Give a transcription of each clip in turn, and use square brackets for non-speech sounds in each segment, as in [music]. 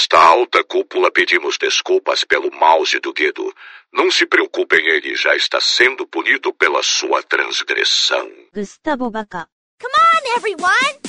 nossa alta cúpula pedimos desculpas pelo mouse do Guido. Não se preocupem, ele já está sendo punido pela sua transgressão. Gustavo Baca. Come on, everyone!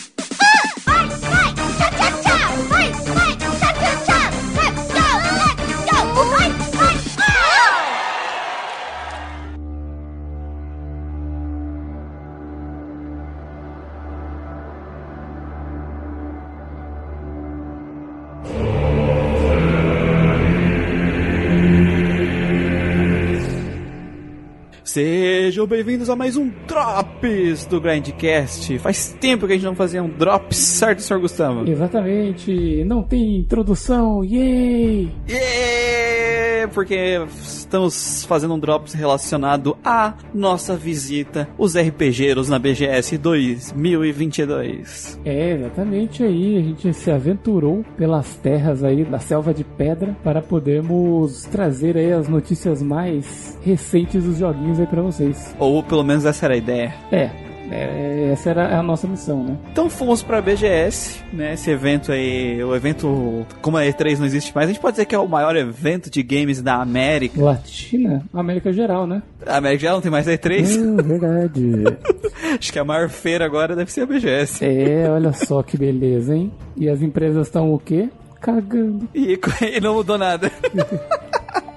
Sejam bem-vindos a mais um Drops do Grindcast. Faz tempo que a gente não fazia um Drops, certo, Sr. Gustavo? Exatamente, não tem introdução, yay! Yeah! Porque estamos fazendo um Drops relacionado à nossa visita, os RPGeiros na BGS 2022. É, exatamente aí, a gente se aventurou pelas terras aí da selva de pedra para podermos trazer aí as notícias mais recentes dos joguinhos aí pra vocês. Ou pelo menos essa era a ideia. É, é, essa era a nossa missão, né? Então fomos pra BGS, né? Esse evento aí, o evento, como a E3 não existe mais, a gente pode dizer que é o maior evento de games da América. Latina, América geral, né? A América já não tem mais a E3. Hum, verdade. [laughs] Acho que a maior feira agora deve ser a BGS. é, olha só que beleza, hein? E as empresas estão o quê? Cagando. E, [laughs] e não mudou nada. [laughs]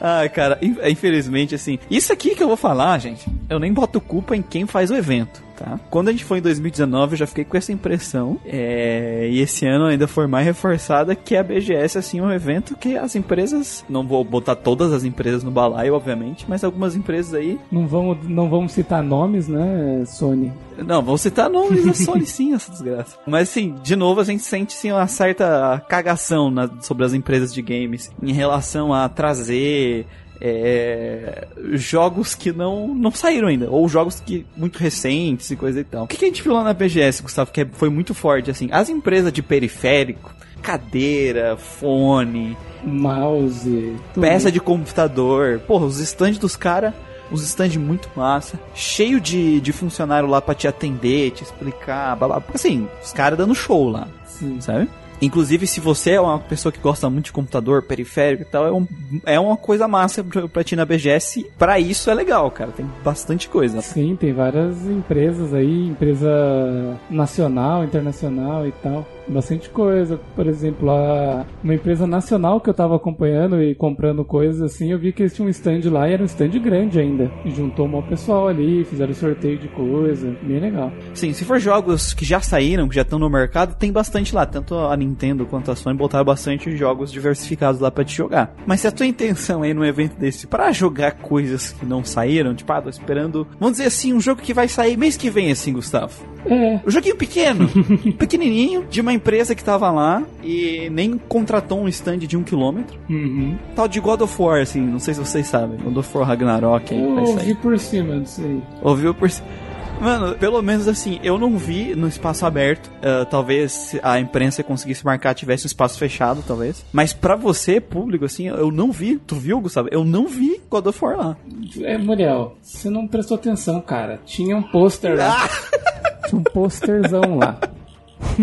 Ai, cara, in- infelizmente, assim, isso aqui que eu vou falar, gente, eu nem boto culpa em quem faz o evento, tá? Quando a gente foi em 2019, eu já fiquei com essa impressão, é, e esse ano ainda foi mais reforçada que a BGS, assim, é um evento que as empresas, não vou botar todas as empresas no balaio, obviamente, mas algumas empresas aí, Não vamos, não vamos citar nomes, né, Sony? não, vou citar nomes da [laughs] Sony sim, essa desgraça. Mas assim, de novo, a gente sente sim uma certa cagação na- sobre as empresas de games em relação a trazer é, jogos que não, não saíram ainda, ou jogos que muito recentes e coisa e tal. O que, que a gente viu lá na BGS, Gustavo, que é- foi muito forte, assim, as empresas de periférico, cadeira, fone, Mouse. tudo. peça de computador. Porra, os stands dos caras, os stands muito massa. Cheio de, de funcionário lá pra te atender, te explicar. Blá, blá. Assim, os caras dando show lá, Sim. sabe? Inclusive, se você é uma pessoa que gosta muito de computador, periférico e tal, é, um, é uma coisa massa pra, pra ti na BGS. Pra isso é legal, cara. Tem bastante coisa. Sim, tem várias empresas aí, empresa nacional, internacional e tal. Bastante coisa. Por exemplo, a, uma empresa nacional que eu tava acompanhando e comprando coisas assim, eu vi que eles tinham um stand lá e era um stand grande ainda. E juntou um pessoal ali, fizeram sorteio de coisa. Bem legal. Sim, se for jogos que já saíram, que já estão no mercado, tem bastante lá. Tanto a Nintendo quanto a Sony botaram bastante jogos diversificados lá pra te jogar. Mas se a tua intenção aí num evento desse pra jogar coisas que não saíram, tipo, ah, tô esperando, vamos dizer assim, um jogo que vai sair mês que vem, assim, Gustavo. É, Um joguinho pequeno, [laughs] pequenininho, de uma empresa que tava lá e nem contratou um stand de um quilômetro. uhum. Tal de God of War, assim, não sei se vocês sabem. God of War Ragnarok eu sair. ouvi por cima disso aí. Ouviu por. c- Mano, pelo menos assim, eu não vi no espaço aberto. Ah, talvez se a imprensa conseguisse marcar, tivesse um espaço fechado, talvez. Mas pra você, público, assim, eu não vi. Tu viu, Gustavo? Eu não vi God of War lá. É, Muriel, você não prestou atenção, cara. Tinha um pôster lá. [laughs] Tinha um pôsterzão lá.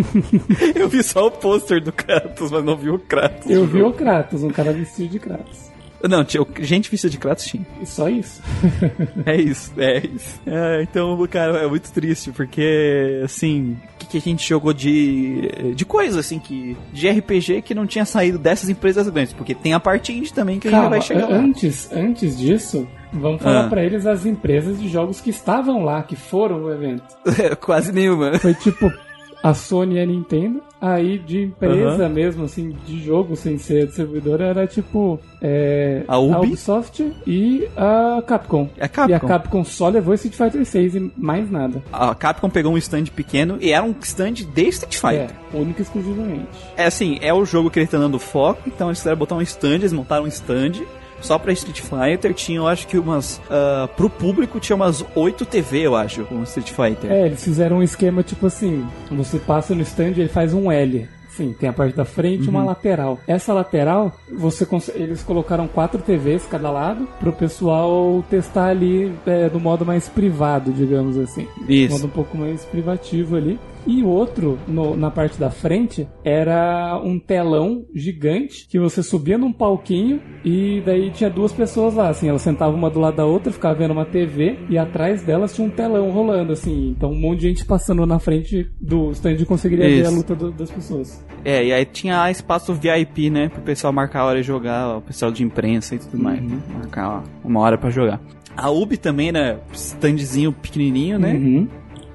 [laughs] Eu vi só o pôster do Kratos, mas não vi o Kratos. Eu vi o Kratos, um cara vestido de Kratos. Não, tinha gente vestida de Kratos tinha. E só isso. É isso, é isso. É, então, cara, é muito triste, porque, assim, o que, que a gente jogou de, de coisa, assim, que de RPG que não tinha saído dessas empresas grandes, porque tem a parte indie também que a gente Calma, vai chegar lá. antes, antes disso, vamos falar Ah. pra eles as empresas de jogos que estavam lá, que foram no evento. [laughs] Quase nenhuma. Foi tipo a Sony e a Nintendo. Aí de empresa mesmo, assim, de jogo sem ser de servidor, era tipo é, A Ubi? Ubisoft e a Capcom. É a Capcom. E a Capcom só levou Street Fighter 6 e mais nada. A Capcom pegou um stand pequeno e era um stand de Street Fighter. É, única e exclusivamente. É assim, é o jogo que eles estão dando foco, então eles quiseram botar um stand, eles montaram um stand só pra Street Fighter. Tinha, eu acho que umas. ah, pro público tinha umas 8 TV, eu acho, com Street Fighter. É, eles fizeram um esquema tipo assim: você passa no stand e ele faz um L. Sim, tem a parte da frente e uma lateral. Essa lateral, você eles colocaram quatro TVs cada lado pro pessoal testar ali é, do modo mais privado, digamos assim. Isso. Modo um pouco mais privativo ali. E o outro, no- na parte da frente, era um telão gigante que você subia num palquinho e daí tinha duas pessoas lá, assim, elas sentavam uma do lado da outra, ficavam vendo uma TV e atrás delas tinha um telão rolando, assim. Então um monte de gente passando na frente do stand conseguiria ver a Isso. luta do- das pessoas. É, e aí tinha espaço VIP, né? Pro pessoal marcar a hora de jogar, o pessoal de imprensa e tudo mais. né? Marcar uma hora pra jogar. A Ubi também, né? Standzinho pequenininho, né? Uhum.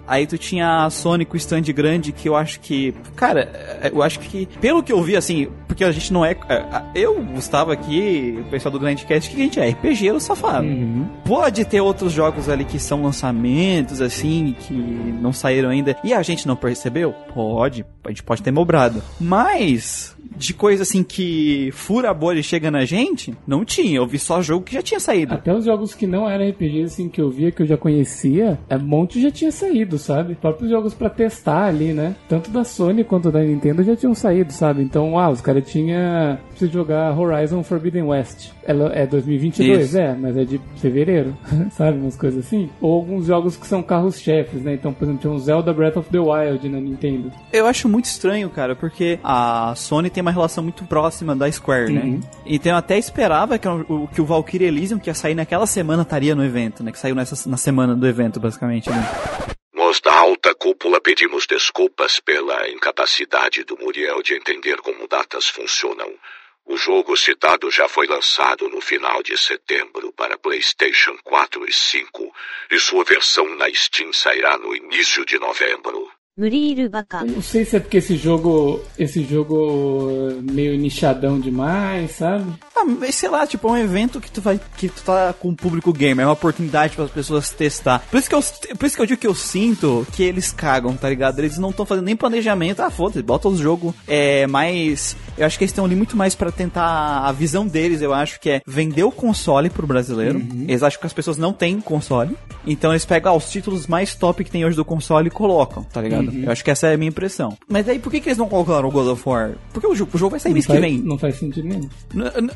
Aí tu tinha a Sony com stand grande que eu acho que. Cara, eu acho que. Pelo que eu vi, assim, porque a gente não é. é, Eu, Gustavo aqui, o pessoal do Grandcast, que a gente é RPG safado. Uhum. Pode ter outros jogos ali que são lançamentos, assim, que não saíram ainda e a gente não percebeu? Pode, a gente pode ter mobrado. Mas, de coisa assim que fura a bolha e chega na gente, não tinha. Eu vi só jogo que já tinha saído. Até os jogos que não eram RPG, assim, que eu via, que eu já conhecia, é, um monte já tinha saído, sabe? Próprios jogos pra testar ali, né? Tanto da Sony quanto da Nintendo já tinham saído, sabe? Então, ah, os caras tinham pra jogar Horizon Forbidden West. Ela é 2022, Isso. é, mas é de fevereiro, [laughs] sabe? Umas coisas assim. Ou alguns jogos que são carros-chefes, né? Então, por exemplo, tinha um Zelda Breath of the Wild na Nintendo. Eu acho muito estranho, cara, porque a Sony tem uma relação muito próxima da Square, Uhum. né? Então eu até esperava que o, que o Valkyrie Elysium, que ia sair naquela semana, estaria no evento, né? Que saiu nessa, na semana do evento, basicamente, né? Nós da alta cúpula pedimos desculpas pela incapacidade do Muriel de entender como datas funcionam. O jogo citado já foi lançado no final de setembro para PlayStation 4 e 5, e sua versão na Steam sairá no início de novembro. Murilo Baca. não sei se é porque esse jogo, esse jogo eh, meio nichadão demais, sabe? Ah, mas sei lá, tipo, é um evento que tu vai que tu tá com o público gamer, é uma oportunidade para as pessoas testar. Por isso que eu, por isso que eu digo que eu sinto que eles cagam, tá ligado? Eles não estão fazendo nem planejamento. Ah, foda-se, bota os jogos é mais eu acho que eles estão ali muito mais para tentar. A visão deles, eu acho que é vender o console pro brasileiro. Eles acham que as pessoas não têm console. Então eles pegam ah, os títulos mais top que tem hoje do console e colocam, tá ligado? Eu acho que essa é a minha impressão. Mas aí por que, que eles não colocaram o God of War? Porque o jogo, o jogo vai sair mês que vem. não faz sentido nenhum.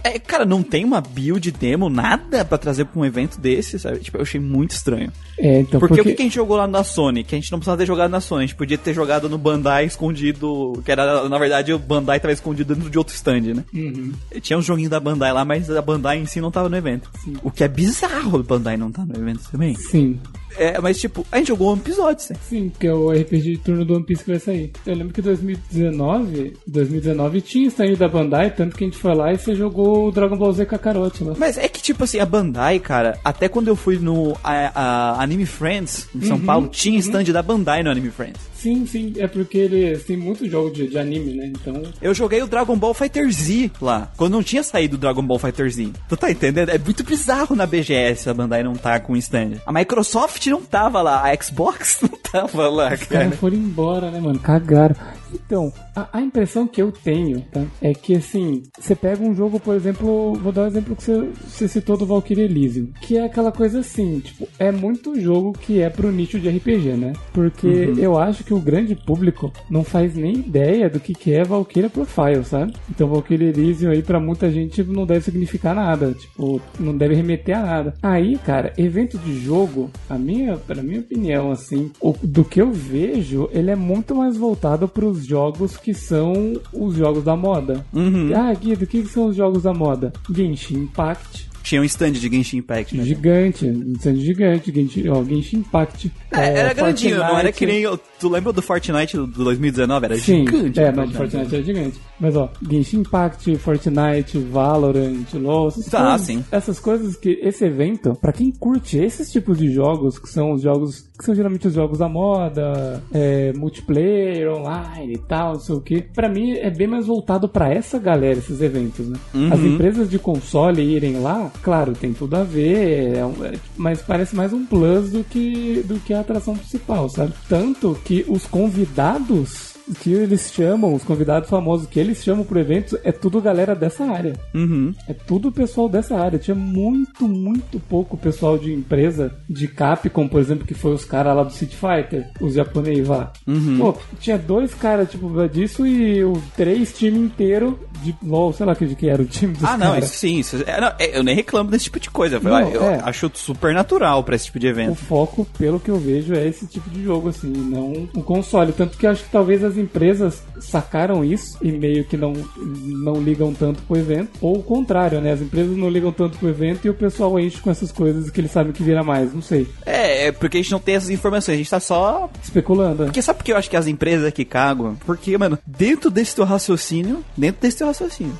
É, cara, não tem uma build demo, nada pra trazer pra um evento desse, sabe? Tipo, eu achei muito estranho. É, então, Porque, porque, o que, que a gente jogou lá na Sony? Que a gente não precisava ter jogado na Sony, a gente podia ter jogado no Bandai escondido, que era, na verdade, o Bandai tava escondido dentro de outro stand, né? Uhum. Tinha uns joguinhos da Bandai lá, mas a Bandai em si não tava no evento. O que é bizarro o Bandai não tá no evento também. Sim, É, mas tipo, a gente jogou um episódio, né? sim, que é o RPG de turno do One Piece que vai sair. Eu lembro que 2019, 2019 tinha stand da Bandai, tanto que a gente foi lá e você jogou o Dragon Ball Z Kakarote lá. Mas é que, tipo assim, a Bandai, cara, até quando eu fui no a- a Anime Friends, em São Uhum, Paulo, tinha stand da Bandai no Anime Friends. Sim, sim, é porque eles têm muito jogo de, de anime, né? Então, Eu joguei o Dragon Ball Fighter Z lá, quando não tinha saído o Dragon Ball Fighter Z. Tu tá entendendo? É muito bizarro na BGS a Bandai não tá com stand. A Microsoft não tava lá, a Xbox [laughs] não tava lá, os cara. caras foram embora, né, mano? Cagaram. Então, a, a impressão que eu tenho, tá? É que assim, você pega um jogo, por exemplo, vou dar um exemplo que você, você citou do Valkyrie Elysium, que é aquela coisa assim, tipo, é muito jogo que é pro nicho de RPG, né? Porque eu acho que o grande público não faz nem ideia do que, que é Valkyria Profile, sabe? Então Valkyrie Elysium aí pra muita gente não deve significar nada, tipo, não deve remeter a nada. Aí, cara, evento de jogo, a minha, pra minha opinião, assim, o- do que eu vejo, ele é muito mais voltado pros jogos que são os jogos da moda. Uhum. Ah, Guido, o que, que são os jogos da moda? Genshin Impact, Tinha um stand de Genshin Impact, né? gigante, um stand gigante, Genshin, ó, Genshin Impact. É, era grandinho, não era que nem. Tu lembra do Fortnite do 2019? Era Sim, gigante. é, o não, Fortnite é gigante. Mas ó, Genshin Impact, Fortnite, Valorant, LoL, Tá, coisas, sim. essas coisas que esse evento, pra quem curte esses tipos de jogos, que são os jogos, que são geralmente os jogos da moda, é, multiplayer, online e tal, não sei o que, pra mim é bem mais voltado pra essa galera, esses eventos, né? Uhum. As empresas de console irem lá, claro, tem tudo a ver, é um- é- mas parece mais um plus do que, do que a atração principal, sabe? Tanto que os convidados que eles chamam, os convidados famosos que eles chamam pro evento, é tudo galera dessa área. Uhum. É tudo pessoal dessa área. Tinha muito, muito pouco pessoal de empresa de Capcom, por exemplo, que foi os caras lá do City Fighter, os japoneses lá. Uhum. Pô, tinha dois caras, tipo, disso e o três time inteiro de LOL, sei lá que de que era o time dos Ah, não, cara. isso sim. Isso, é, não, é, eu nem reclamo desse tipo de coisa. Não, eu é. acho super natural pra esse tipo de O evento. foco, pelo que eu vejo, é esse tipo de jogo, assim, não o console. Tanto que acho que talvez as empresas sacaram isso e meio que não, não ligam tanto pro evento. Ou o contrário, né? As empresas não ligam tanto pro evento e o pessoal enche com essas coisas que eles sabem que vira mais. Não sei. É, é porque a gente não tem essas informações. A gente tá só Especulando. né? Porque sabe por que eu acho que as empresas aqui cagam? Porque, mano, dentro desse teu raciocínio, dentro desse teu raciocínio,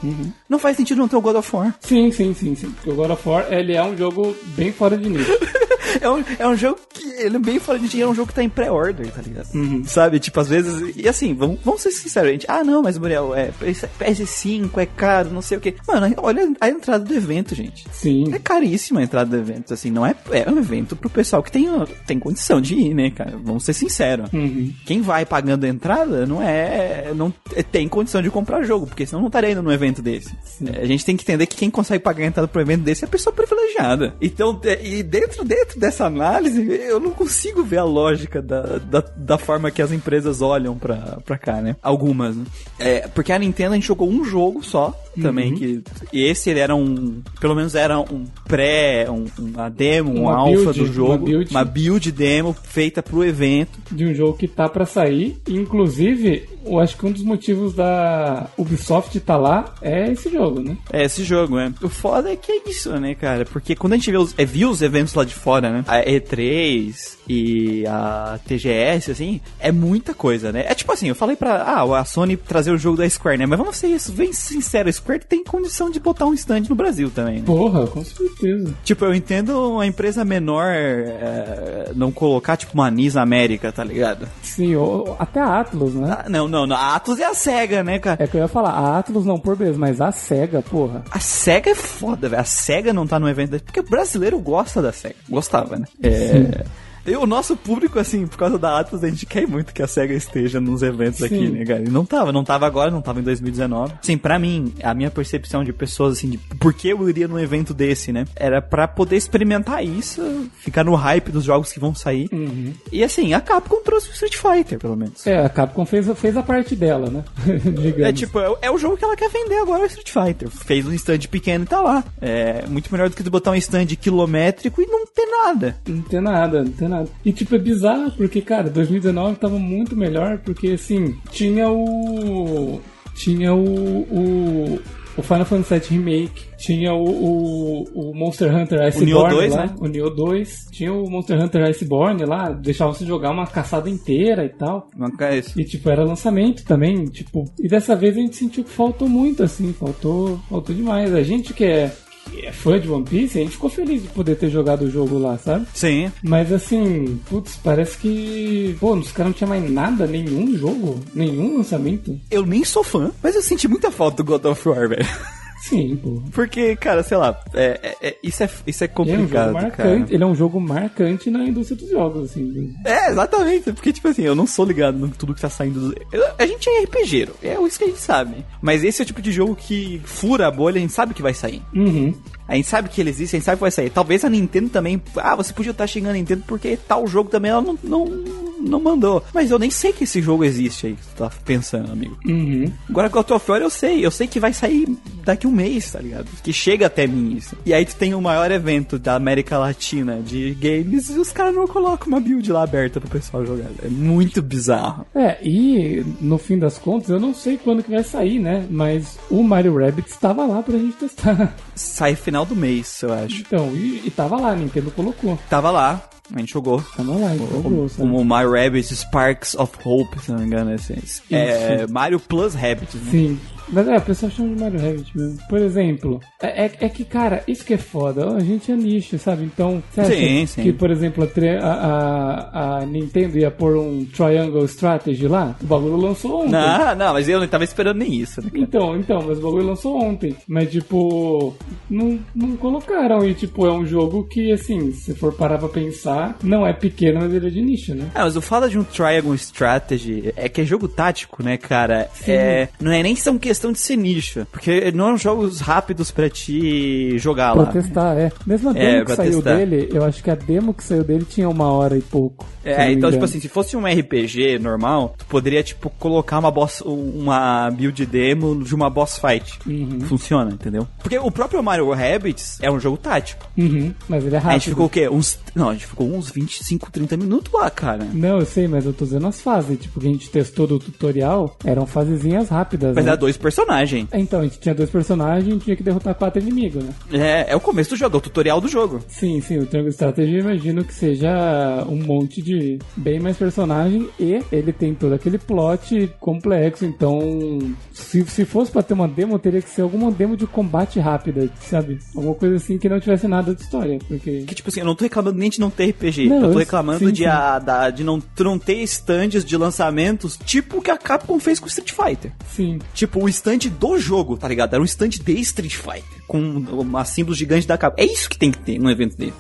não faz sentido não ter o God of War. Sim, sim, sim, sim. Porque o God of War, ele é um jogo bem fora de nível. [laughs] É um, é um jogo que ele é bem fora de é um jogo que tá em pré-order, tá ligado? Sabe? Tipo, às vezes. E assim, vamos, vamos ser sinceros, gente. Ah, não, mas Muriel, é PS5, é caro, não sei o quê. Mano, olha a entrada do evento, gente. Sim. É caríssima a entrada do evento, assim, não é, é um evento pro pessoal que tem, tem condição de ir, né, cara? Vamos ser sinceros. Uhum. Quem vai pagando a entrada não é. não é- tem condição de comprar jogo, porque senão não estaria indo num evento desse. É, A gente tem que entender que quem consegue pagar a entrada pro evento desse é a pessoa privilegiada. Então, é, e dentro, dentro dessa análise, eu não consigo ver a lógica da, da, da forma que as empresas olham pra, pra cá, né? Algumas, né? É, porque a Nintendo a gente jogou um jogo só também, que e esse ele era um. Pelo menos era um pré, um, uma demo, um build, do jogo. uma build. uma build demo feita pro evento. de um jogo que tá pra sair. Inclusive, eu acho que um dos motivos da Ubisoft tá lá é esse jogo, né? É esse jogo, né? O foda é que é isso, né, cara? Porque quando a gente vê os, é, viu os eventos lá de fora, né? A E3 e a TGS, assim, é muita coisa, né? É tipo assim, eu falei pra ah, a Sony trazer o jogo da Square, né? Mas vamos ser isso, bem sincero, a Square tem condição de botar um stand no Brasil também, né? Porra, com certeza. Tipo, eu entendo uma empresa menor é, não colocar, tipo, uma Anis América, tá ligado? Sim, ou- até a Atlus, né? Ah, não, não, não, a Atlus é a SEGA, né, cara? É que eu ia falar, a Atlus não por beleza, mas a SEGA, porra. A SEGA é foda, velho. A SEGA não tá no evento desse, porque o brasileiro gosta da SEGA. Gostava, né? É. E o nosso público, assim, por causa da Atlas, a gente quer muito que a SEGA esteja nos eventos aqui, Sim. né, cara? E não tava, não tava agora, não tava em 2019. Sim, pra mim, a minha percepção de pessoas, assim, de por que eu iria num evento desse, né? Era pra poder experimentar isso, ficar no hype dos jogos que vão sair. E assim, a Capcom trouxe o Street Fighter, pelo menos. É, a Capcom fez, fez a parte dela, né? [laughs] É tipo, é, o- é o jogo que ela quer vender agora, o Street Fighter. Fez um stand pequeno e tá lá. É muito melhor do que tu botar um stand quilométrico e não ter nada. Não tem nada, não tem nada. E tipo, é bizarro, porque, cara, 2019 tava muito melhor, porque assim, tinha o. Tinha o. o o Final Fantasy VII Remake, tinha o, o, o Monster Hunter Iceborne Nioh 2, lá, né? o Nioh 2, tinha o Monster Hunter Iceborne lá, deixava você jogar uma caçada inteira e tal. Não é isso. E tipo, era lançamento também, tipo, e dessa vez a gente sentiu que faltou muito, assim, faltou, faltou demais. A gente que é, que é fã de One Piece, a gente ficou feliz de poder ter jogado o jogo lá, sabe? Sim. Mas assim, putz, parece que. Pô, os caras não tinham mais nada, nenhum jogo, nenhum lançamento. Eu nem sou fã, mas eu senti muita falta do God of War, velho. [laughs] Sim, pô. Porque, cara, sei lá, é, é- é- isso, é, isso é Ele é um complicado, cara. marcante, ele é um jogo marcante na indústria dos jogos, assim. É, exatamente. Porque, tipo assim, eu não sou ligado no tudo que tá saindo. Do... eu- a gente é RPGero, é isso que a gente sabe. Mas esse é o tipo de jogo que fura a bolha, a gente sabe que vai sair. Uhum. A gente sabe que ele existe, a gente sabe que vai sair. Talvez a Nintendo também. Ah, você podia estar xingando a Nintendo porque tal jogo também ela não, não, não mandou. Mas eu nem sei que esse jogo existe aí que tu tá pensando, amigo. Uhum. Agora God of War eu sei, eu sei que vai sair daqui um mês, tá ligado? Que chega até mim isso. E aí tu tem o maior evento da América Latina de games e os caras não colocam uma build lá aberta pro pessoal jogar. É muito bizarro. É, e no fim das contas, eu não sei quando que vai sair, né? Mas o Mario Rabbit estava lá pra gente testar. Sai final do mês, eu acho. Então, e, e tava lá, a Nintendo colocou. Tava lá, a gente jogou. Tava lá, então jogou, sabe? Como Mario Rabbit Sparks of Hope, se não me engano, é esse. É Mario Plus Rabbit, né? Sim. Mas é, o pessoal chama de Mario Rabbit mesmo. Por exemplo, é, é, é que, cara, isso que é foda. A gente é nicho, sabe? Então, Sim, sim. que, por exemplo, a, a, a, a Nintendo ia pôr um Triangle Strategy lá? O bagulho lançou ontem. Não, não, mas eu não tava esperando nem isso, né? Então, então, mas o bagulho lançou ontem. Mas, tipo, não, não colocaram. E, tipo, é um jogo que, assim, se for parar pra pensar, não é pequeno, mas ele é de nicho, né? Ah, mas o fala de um Triangle Strategy é que é jogo tático, né, cara? É, não é nem são questões questão de ser nicho. Porque não são jogos rápidos pra te jogar lá. Pra testar, é. Mesmo a demo É, que pra saiu testar. dele, eu acho que a demo que saiu dele tinha uma hora e pouco. É, então, tipo assim, se fosse um RPG normal, tu poderia, tipo, colocar uma boss, uma build demo de uma boss fight. Uhum. Funciona, entendeu? Porque o próprio Mario Rabbids é um jogo tático. Uhum, mas ele é A rápido. gente ficou o quê? Uns. Não, a gente ficou uns 25, 30 minutos lá, cara. Não, eu sei, mas eu tô dizendo as fases. Tipo, que a gente testou do tutorial, eram fasezinhas rápidas, Mas né? era dois personagens. Então, a gente tinha dois personagens e tinha que derrotar quatro inimigos, né? É, é o começo do jogo, é o tutorial do jogo. Sim, sim, o Triangle Strategy eu imagino que seja um monte de bem mais personagem e ele tem todo aquele plot complexo, então se, se fosse pra ter uma demo, teria que ser alguma demo de combate rápida, sabe? Alguma coisa assim que não tivesse nada de história, porque... Que, tipo assim, eu não tô reclamando nem de não ter RPG. Não, eu tô eu- reclamando sim, de, sim. A, da- de não, não ter stands de lançamentos, tipo o que a Capcom fez com Street Fighter. Sim, Tipo, o stand do jogo, tá ligado? Era um stand de Street Fighter, com uma símbolo gigante da Capcom. É isso que tem que ter num evento dele.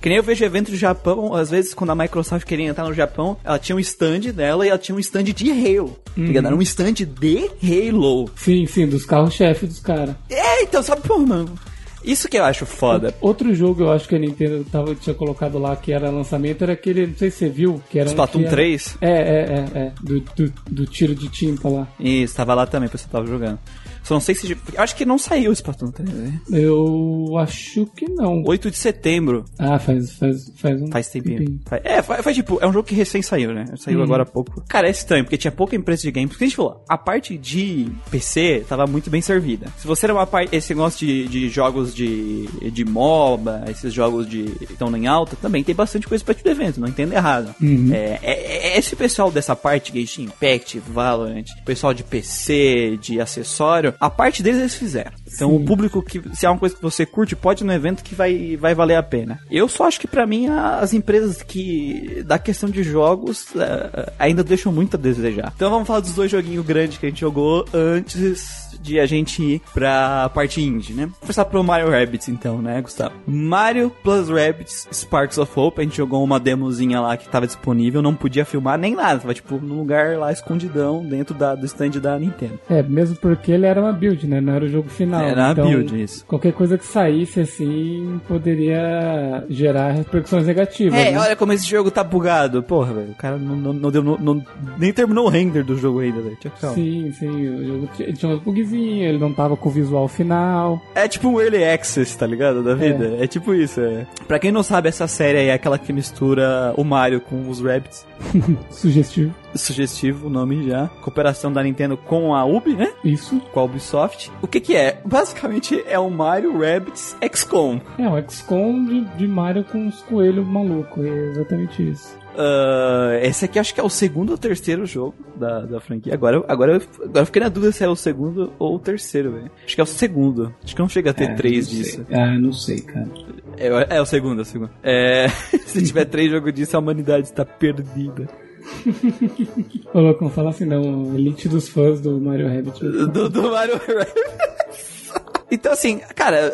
Que nem eu vejo evento do Japão, às vezes quando a Microsoft queria entrar no Japão, ela tinha um stand dela e ela tinha um stand de Halo. Tá ligado? Era um stand de Halo. sim, sim, dos carros-chefe dos caras. É, então, sabe, pô, mano. Isso que eu acho foda. Outro jogo eu acho que a Nintendo tava, tinha colocado lá que era lançamento era aquele, não sei se você viu, que era um Splatoon era- 3? É, é, é, é, do, do, do tiro de tinta lá. Isso, tava lá também, o pessoal tava jogando. Só não sei se. Acho que não saiu o Splatoon 3, né? Eu acho que não. 8 de setembro. Ah, faz, faz, faz um Faz tempinho. Faz- é, faz, faz tipo, é um jogo que recém saiu, né? Saiu Uhum. agora há pouco. Cara, é estranho, porque tinha pouca empresa de games. Porque a gente falou, a parte de PC tava muito bem servida. Se você era uma parte, esse negócio de, de jogos de, de MOBA, esses jogos de que estão em alta, também tem bastante coisa pra te do evento, não entenda errado. Uhum. É, é- é esse pessoal dessa parte, Genshin Impact, Valorant, pessoal de PC, de acessório, a parte deles eles fizeram. Então Sim. o público que, se é uma coisa que você curte, pode ir no evento que vai, vai valer a pena. Eu só acho que pra mim as empresas que, da questão de jogos, eh, ainda deixam muito a desejar. Então vamos falar dos dois joguinhos grandes que a gente jogou antes de a gente ir pra parte indie, né? Vou começar pro Mario Rabbids então, né, Gustavo? Mario plus Rabbids Sparks of Hope, a gente jogou uma demozinha lá que tava disponível, não podia filmar nem nada, tava tipo num lugar lá escondidão dentro da, do stand da Nintendo. É, mesmo porque ele era uma build, né? Não era o jogo final. Era uma então, build, isso. Qualquer coisa que saísse assim poderia gerar repercussões negativas. É, né? olha como esse jogo tá bugado. Porra, velho. O cara não, não, não deu. não- nem terminou o render do jogo ainda, velho. Sim, sim, o jogo tinha, tinha uns ele não tava com o visual final. É tipo um early access, tá ligado? Da vida. É, tipo isso, é. Pra quem não sabe, essa série aí é aquela que mistura o Mario com os Rabbits. [laughs] Sugestivo. Sugestivo o nome já. Cooperação da Nintendo com a Ubi, né? Isso. Com a Ubisoft. O que que é? Basicamente é o Mario Rabbids XCOM. É, um XCOM de, de Mario com os coelhos malucos. É exatamente isso. Ah, esse aqui acho que é o segundo ou terceiro jogo da, da franquia. Agora, agora, eu- agora eu fiquei na dúvida se é o segundo ou o terceiro, velho. Acho que é o segundo. Acho que não chega a ter três disso. Ah, não sei, cara. É, é o segundo, é o segundo. É, [laughs] se tiver três jogos disso, a humanidade está perdida. Ô, louco, não fala assim não. Elite dos fãs do Mario Rabbit. Do, do Mario Rabbids. [laughs] Então, assim, cara,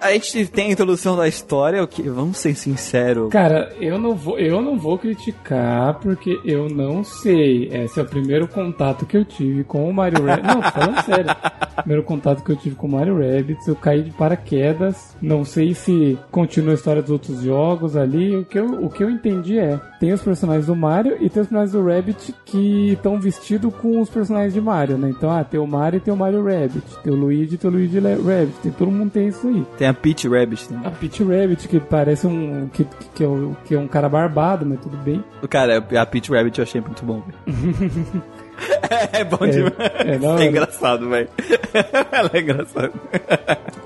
a gente tem a introdução da história, o que, vamos ser sinceros. Cara, eu não vou, eu não vou criticar porque eu não sei. Esse é o primeiro contato que eu tive com o Mario Rabbit. Não, falando sério. Primeiro contato que eu tive com o Mario Rabbit, eu caí de paraquedas. Não sei se continua a história dos outros jogos ali. O que eu, o que eu entendi é, tem os personagens do Mario e tem os personagens do Rabbit que estão vestidos com os personagens de Mario, né? Então, ah, tem o Mario e tem o Mario Rabbit. Tem o Luigi e tem o Luigi Rabbit. Tem, todo mundo tem isso aí. Tem a Peach Rabbit, né? A Peach Rabbit, que parece um. Que, que, é, o- que é um cara barbado, mas tudo bem. Cara, a Peach Rabbit eu achei muito bom, velho. [laughs] É bom É, demais. é da É, engraçado, velho. [laughs] Ela é engraçada.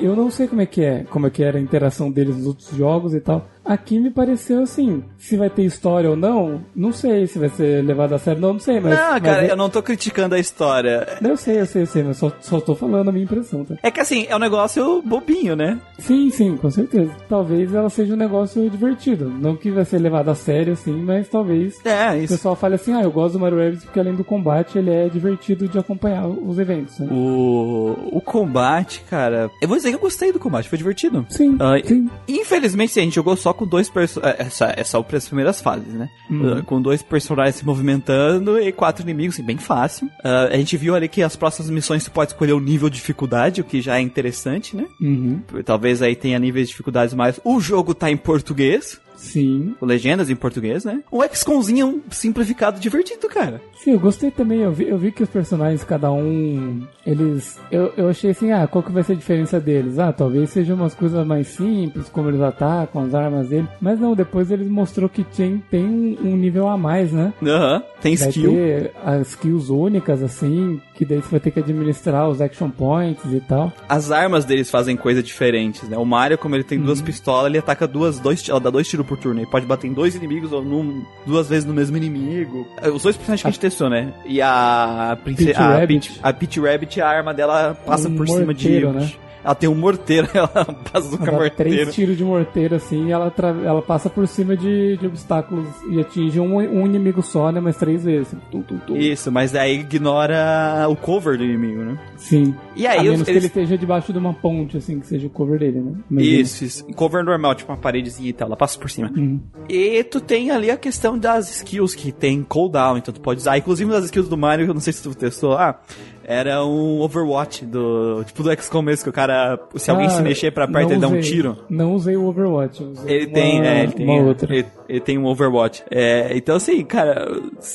Eu não sei como é que é, como é que era a interação deles nos outros jogos e tal. Aqui me pareceu assim, se vai ter história ou não, não sei se vai ser levado a sério, não, não sei, mas. não, mas cara, é- eu não tô criticando a história. Eu sei, eu sei, eu sei, mas só, só tô falando a minha impressão, tá? É que assim, é um negócio bobinho, né? Sim, sim, com certeza. Talvez ela seja um negócio divertido. Não que vai ser levado a sério, assim, mas talvez É, o isso. pessoal fale assim, ah, eu gosto do Mario Rabbids porque além do combate, ele é divertido de acompanhar os eventos, né? O, o combate, cara. Eu vou dizer que eu gostei do combate, foi divertido. Sim, Ah, sim. Infelizmente, a gente jogou só só com dois personagens. É, só- é só as primeiras fases, né? Uhum. Uh, com dois personagens se movimentando e quatro inimigos, assim, bem fácil. Uh, a gente viu ali que as próximas missões você pode escolher o nível de dificuldade, o que já é interessante, né? Uhum. Talvez aí tenha níveis de dificuldades mais. O jogo tá em português, Sim. com legendas em português, né? Um XCOMzinho simplificado divertido, cara. Sim, eu gostei também. Eu vi, eu vi que os personagens, cada um, eles. Eu, eu achei assim, ah, qual que vai ser a diferença deles? Ah, talvez sejam umas coisas mais simples, como eles atacam, as armas dele. Mas não, depois eles mostrou que tem, tem um, nível a mais, né? Aham, tem Vai skill. ter as skills únicas, assim, que daí você vai ter que administrar os action points e tal. As armas deles fazem coisas diferentes, né? O Mario, como ele tem duas Uhum. pistolas, ele ataca duas, dois, ela dá dois tiros por turno. Ele pode bater em dois inimigos ou num, duas vezes no mesmo inimigo. Os dois personagens que a gente testou, né? E a princesa, Peach a Rabbit. Peach, a Peach Rabbit, a arma dela passa Um por cima de. morteiro, né? Ela tem um morteiro, [laughs] ela bazuca Ela morteiro. três tiros de morteiro, assim, e ela, tra- ela passa por cima de, de obstáculos e atinge um, um inimigo só, né? Mas três vezes. assim. Tum, tum, tum. Isso, mas daí ignora o cover do inimigo, né? Sim. E aí, a menos os- que eles- ele esteja debaixo de uma ponte, assim, que seja o cover dele, né? Mas Isso, isso. Cover normal, tipo uma paredezinha e tal, ela passa por cima. Hum. E tu tem ali a questão das skills que tem cooldown, então tu pode usar. Inclusive das skills do Mario, eu não sei se tu testou lá, era um Overwatch do. Tipo do XCOM mesmo, que o cara. Se alguém Ah, se mexer pra perto, ele dá um usei. tiro. Não usei o Overwatch. usei Ele tem, uma- é, ele tem, Uma outra. ele, ele tem um Overwatch. É, então assim, cara,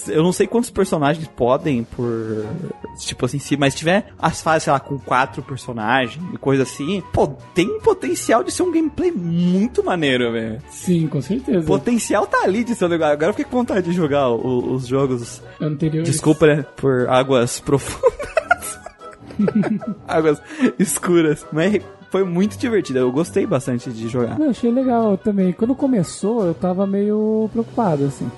eu não sei quantos personagens podem por, tipo assim, se, mas se tiver as fases, sei lá, com quatro personagens e coisa assim, pô, tem potencial de ser um gameplay muito maneiro, velho. Sim, com certeza. O potencial tá ali de ser legal. Agora eu fiquei com vontade de jogar o- os jogos. Anteriores. Desculpa, né, por águas profundas. [laughs] águas escuras. Mas foi muito divertido. Eu gostei bastante de jogar. Eu achei legal também. Quando começou, eu tava meio preocupado, assim.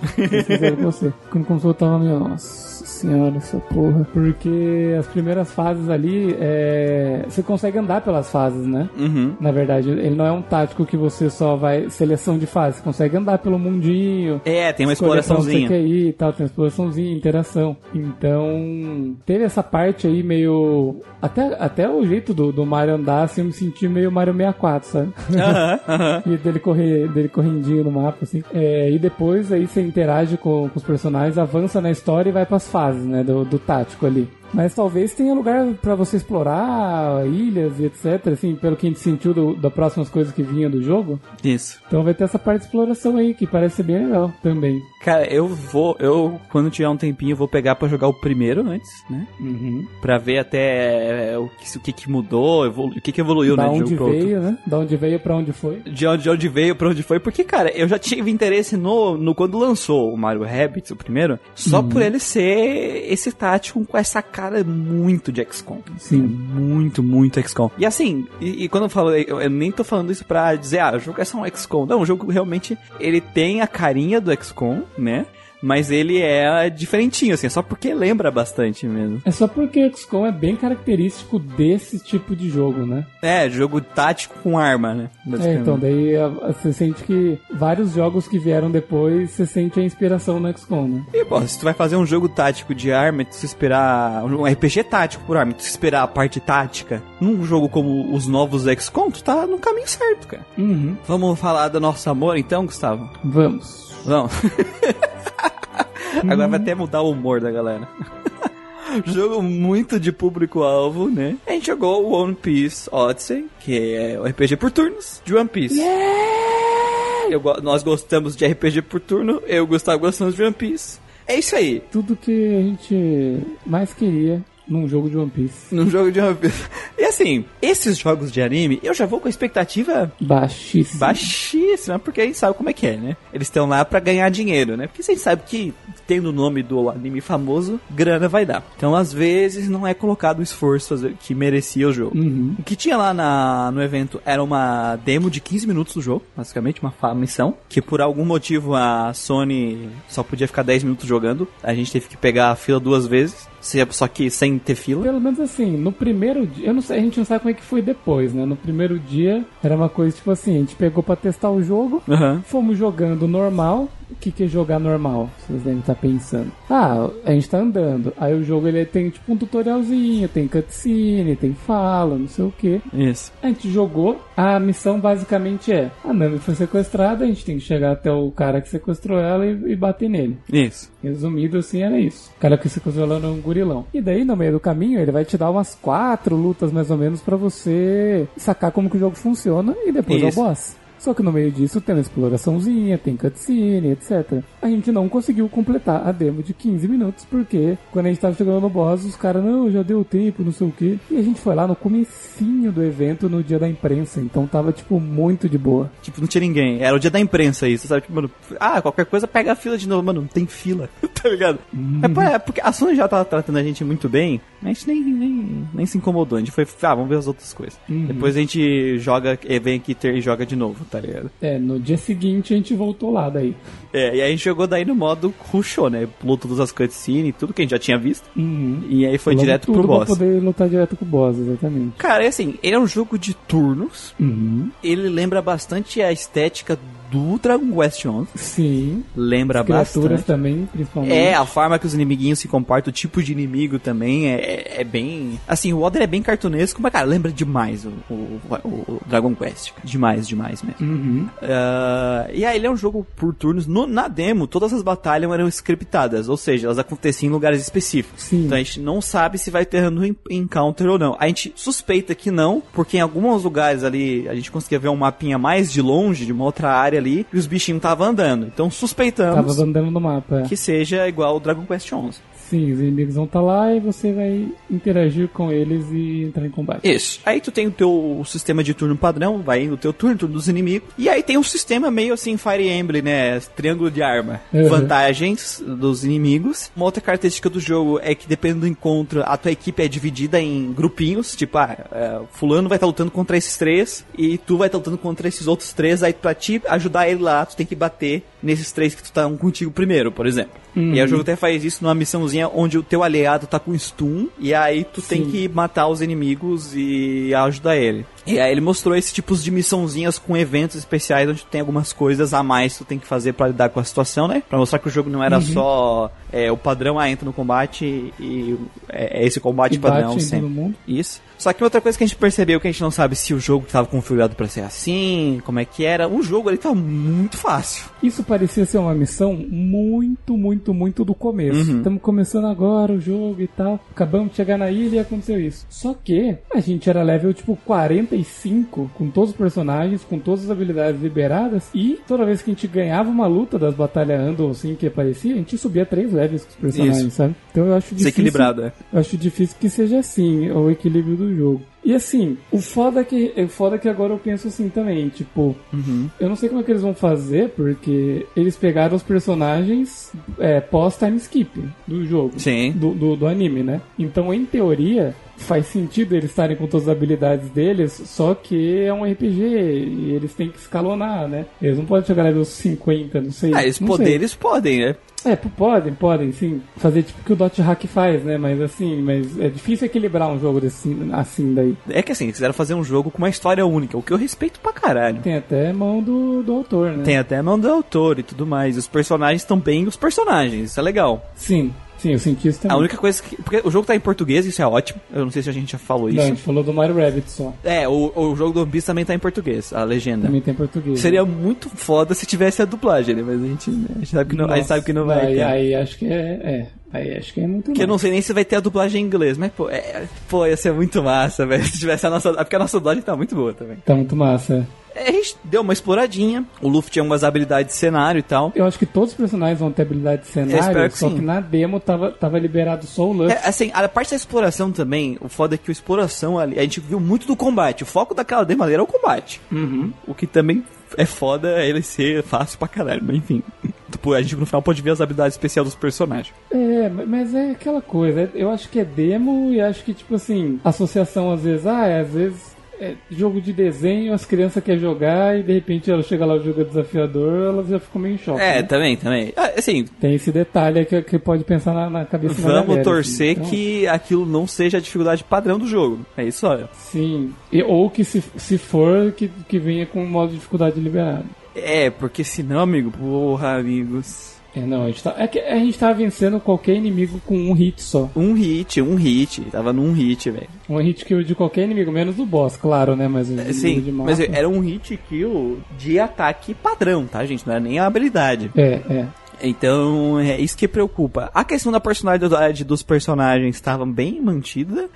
Com você. Quando começou, eu tava meio, nossa senhora, essa porra. Porque as primeiras fases ali, é... você consegue andar pelas fases, né? Uhum. Na verdade, ele não é um tático que você só vai seleção de fase. Você consegue andar pelo mundinho. É, tem uma Você exploraçãozinha. quer ir e tal, tem uma exploraçãozinha, interação. Então, teve essa parte aí meio. Até, até o jeito do, do Mario andar, assim, eu me senti meio Mario 64, sabe? Aham, aham. [laughs] E dele, correr, dele correndinho no mapa, assim. É, e depois aí você interage com, com os personagens, avança na história e vai pras fases, né? Do, do tático ali. Mas talvez tenha lugar pra você explorar ilhas e etc. Assim, pelo que a gente sentiu do, das próximas coisas que vinham do jogo. Isso. Então vai ter essa parte de exploração aí, que parece ser bem legal também. Cara, eu vou. Eu, quando tiver um tempinho, vou pegar pra jogar o primeiro antes, né? Uhum. Pra ver até é, o que, o que, que mudou, evolu- o que, que evoluiu, da né? de onde veio, né? Da onde veio pra onde foi. de onde, de onde veio, pra onde foi, porque, cara, eu já tive interesse no, no quando lançou o Mario Rabbids, o primeiro, só Uhum. por ele ser esse tático com essa cara muito de XCOM. Sim. É muito, muito XCOM. E assim, e, e quando eu falo, eu, eu nem tô falando isso pra dizer, ah, o jogo é só um XCOM. Não, o jogo realmente, ele tem a carinha do XCOM, né? Mas ele é diferentinho, assim, é só porque lembra bastante mesmo. É só porque o XCOM é bem característico desse tipo de jogo, né? É, jogo tático com arma, né? É, então, daí você sente que vários jogos que vieram depois, você sente a inspiração no XCOM, né? E, pô, se tu vai fazer um jogo tático de arma, tu se esperar. Um RPG tático por arma, tu se esperar a parte tática num jogo como os novos XCOM, tu tá no caminho certo, cara. Uhum. Vamos falar do nosso amor então, Gustavo? Vamos. Vamos. [laughs] Agora vai até mudar o humor da galera. [laughs] Jogo muito de público-alvo, né? A gente jogou o One Piece Odyssey, que é o RPG por turnos de One Piece. Eu go- nós gostamos de RPG por turno, eu e o Gustavo gostamos de One Piece. É isso aí. Tudo que a gente mais queria num jogo de One Piece. num jogo de One Piece. E assim, esses jogos de anime, eu já vou com a expectativa Baixíssimo. baixíssima, porque a gente sabe como é que é, né? Eles estão lá pra ganhar dinheiro, né? Porque a gente sabe que, tendo o nome do anime famoso, grana vai dar. Então, às vezes, não é colocado o esforço que merecia o jogo. Uhum. O que tinha lá na, no evento era uma demo de 15 minutos do jogo, basicamente, uma missão, que por algum motivo a Sony só podia ficar 10 minutos jogando. A gente teve que pegar a fila duas vezes, se- só que sem ter fila. Pelo menos assim, no primeiro dia, eu não sei, a gente não sabe como é que foi depois, né? No primeiro dia era uma coisa tipo assim, a gente pegou pra testar o jogo, Aham. fomos jogando normal, o que, que é jogar normal? Vocês devem estar pensando. Ah, a gente tá andando. Aí o jogo ele tem tipo um tutorialzinho, tem cutscene, tem fala, não sei o que. Isso. A gente jogou, a missão basicamente é: a Nami foi sequestrada, a gente tem que chegar até o cara que sequestrou ela e, e bater nele. Isso. Resumido assim, era isso. O cara que sequestrou ela era um gurilão. E daí, no meio do caminho, ele vai te dar umas quatro lutas mais ou menos pra você sacar como que o jogo funciona e depois é o Isso. boss. Só que no meio disso tem uma exploraçãozinha, tem cutscene, etc. A gente não conseguiu completar a demo de 15 minutos, porque quando a gente tava chegando no boss, os caras, não, já deu tempo, não sei o que. E a gente foi lá no comecinho do evento, no dia da imprensa, então tava, tipo, muito de boa. Tipo, não tinha ninguém. Era o dia da imprensa isso, sabe? Tipo, mano, ah, qualquer coisa pega a fila de novo. Mano, não tem fila, [laughs] tá ligado? É, pô, é porque a Sony já tava tratando a gente muito bem, a gente nem, nem, nem se incomodou. A gente foi, ah, vamos ver as outras coisas. Depois a gente joga, vem aqui ter e joga de novo, tá ligado? É, no dia seguinte a gente voltou lá daí. É, e aí a gente jogou daí no modo rushou, né? Pulou todas as cutscenes, tudo que a gente já tinha visto. Uhum. E aí foi direto pro boss. Pra poder lutar direto com o boss, exatamente. Cara, é assim, ele é um jogo de turnos. Uhum. Ele lembra bastante a estética do Dragon Quest 11. Sim. Lembra Criaturas bastante. também, principalmente. É, a forma que os inimiguinhos se comportam, o tipo de inimigo também é, é- é bem. Assim, o Otter é bem cartunesco, mas, cara, lembra demais o, o- o- Dragon Quest. Demais, demais mesmo. Uhum. Ah, e aí ele é um jogo por turnos. No- na demo, todas as batalhas eram scriptadas, ou seja, elas aconteciam em lugares específicos. Sim. Então a gente não sabe se vai ter en- encounter ou não. A gente suspeita que não, porque em alguns lugares ali a gente conseguia ver um mapinha mais de longe, de uma outra área ali, e os bichinhos estavam andando. Então suspeitamos Tava andando no mapa. é. que seja igual o Dragon Quest 11. Sim, os inimigos vão estar lá e você vai interagir com eles e entrar em combate. Isso. Aí tu tem o teu sistema de turno padrão, vai indo o teu turno, turno dos inimigos. E aí tem um sistema meio assim Fire Emblem, né? Triângulo de arma. Uhum. Vantagens dos inimigos. Uma outra característica do jogo é que dependendo do encontro, a tua equipe é dividida em grupinhos. Tipo, ah, é, fulano vai estar lutando contra esses três e tu vai estar lutando contra esses outros três. Aí pra te ajudar ele lá, tu tem que bater nesses três que tu tá contigo primeiro, por exemplo. Uhum. E aí o jogo até faz isso numa missãozinha onde o teu aliado tá com stun e aí tu tem Sim. que matar os inimigos e ajudar ele. E aí ele mostrou esses tipos de missãozinhas com eventos especiais onde tem algumas coisas a mais que tu tem que fazer pra lidar com a situação, né? Pra mostrar que o jogo não Uhum. era só é, o padrão, ah, entra no combate e é, é esse combate E padrão bate em sempre. mundo. Isso. Só que outra coisa que a gente percebeu que a gente não sabe se o jogo estava configurado pra ser assim, como é que era. O jogo ele tá muito fácil. Isso parecia ser uma missão muito, muito, muito do começo. Uhum. Estamos começando agora o jogo e tal. Acabamos de chegar na ilha e aconteceu isso. Só que a gente era level tipo 45, com todos os personagens, com todas as habilidades liberadas. E toda vez que a gente ganhava uma luta das batalhas Andal, assim, que aparecia, a gente subia três levels com os personagens, Isso. sabe? Então eu acho difícil. Desequilibrado, é. Eu acho difícil que seja assim, o equilíbrio do jogo. E assim, o foda é que, o foda é que agora eu penso assim também, tipo, eu não sei como é que eles vão fazer, porque eles pegaram os personagens é, pós-time skip do jogo. Sim. Do, do, do anime, né? Então, em teoria, faz sentido eles estarem com todas as habilidades deles, só que é um RPG e eles têm que escalonar, né? Eles não podem chegar level 50, não sei. Ah, eles não poderem, sei. eles podem, né? É, podem, podem, sim. Fazer tipo o que o Dot Hack faz, né? Mas assim, mas é difícil equilibrar um jogo desse, assim daí. É que assim, eles quiseram fazer um jogo com uma história única, o que eu respeito pra caralho. Tem até mão do, do autor, né? Tem até mão do autor e tudo mais. Os personagens estão bem os personagens, isso é legal. Sim, sim, eu senti isso também. A única coisa que. Porque o jogo tá em português, isso é ótimo. Eu não sei se a gente já falou Não, a isso. gente falou do Mario Rabbit só. É, o, o jogo do One Piece também tá em português, a legenda. Também tem português. Seria muito foda se tivesse a dublagem, né? Mas a gente, né, a gente sabe que não, a gente sabe que não vai aí. Aí acho que é. é aí acho que é muito Que eu não sei nem se vai ter a dublagem em inglês, mas pô, é, pô ia ser muito massa, [laughs] velho. Se tivesse a nossa. Porque a nossa dublagem tá muito boa também. Tá muito massa. É, A gente deu uma exploradinha. O Luffy tinha algumas habilidades de cenário e tal. Eu acho que todos os personagens vão ter habilidade de cenário, que só sim. que na demo tava, tava liberado só o Luffy. É, assim, a parte da exploração também, o foda é que a exploração ali, a gente viu muito do combate. O foco daquela demo ali era o combate. Uhum. O que também é foda ele ser fácil pra caralho, mas enfim. Tipo, a gente no final pode ver as habilidades especiais dos personagens. É, mas é aquela coisa. Eu acho que é demo e acho que, tipo assim, associação às vezes, ah, é, às vezes é jogo de desenho, as crianças querem jogar e de repente ela chega lá o jogo é desafiador, elas já ficam meio em choque. É, né? também, também. Ah, Assim, Tem esse detalhe que, que pode pensar na, na cabeça da vamos galera, torcer assim. Então, que aquilo não seja a dificuldade padrão do jogo. É isso, olha. Sim. E- ou que se, se for, que, que venha com o modo de dificuldade liberado. É, porque senão, amigo, porra, amigos. É, não, a gente, tá, é que a gente tava vencendo qualquer inimigo com um hit só. Um hit, um hit. Tava num hit, velho. Um hit kill de qualquer inimigo, menos do boss, claro, né? Mas o É, Sim, mas era um hit kill de ataque padrão, tá, gente? Não era nem a habilidade. É, é. Então, é isso que preocupa. A questão da personalidade dos personagens estava bem mantida.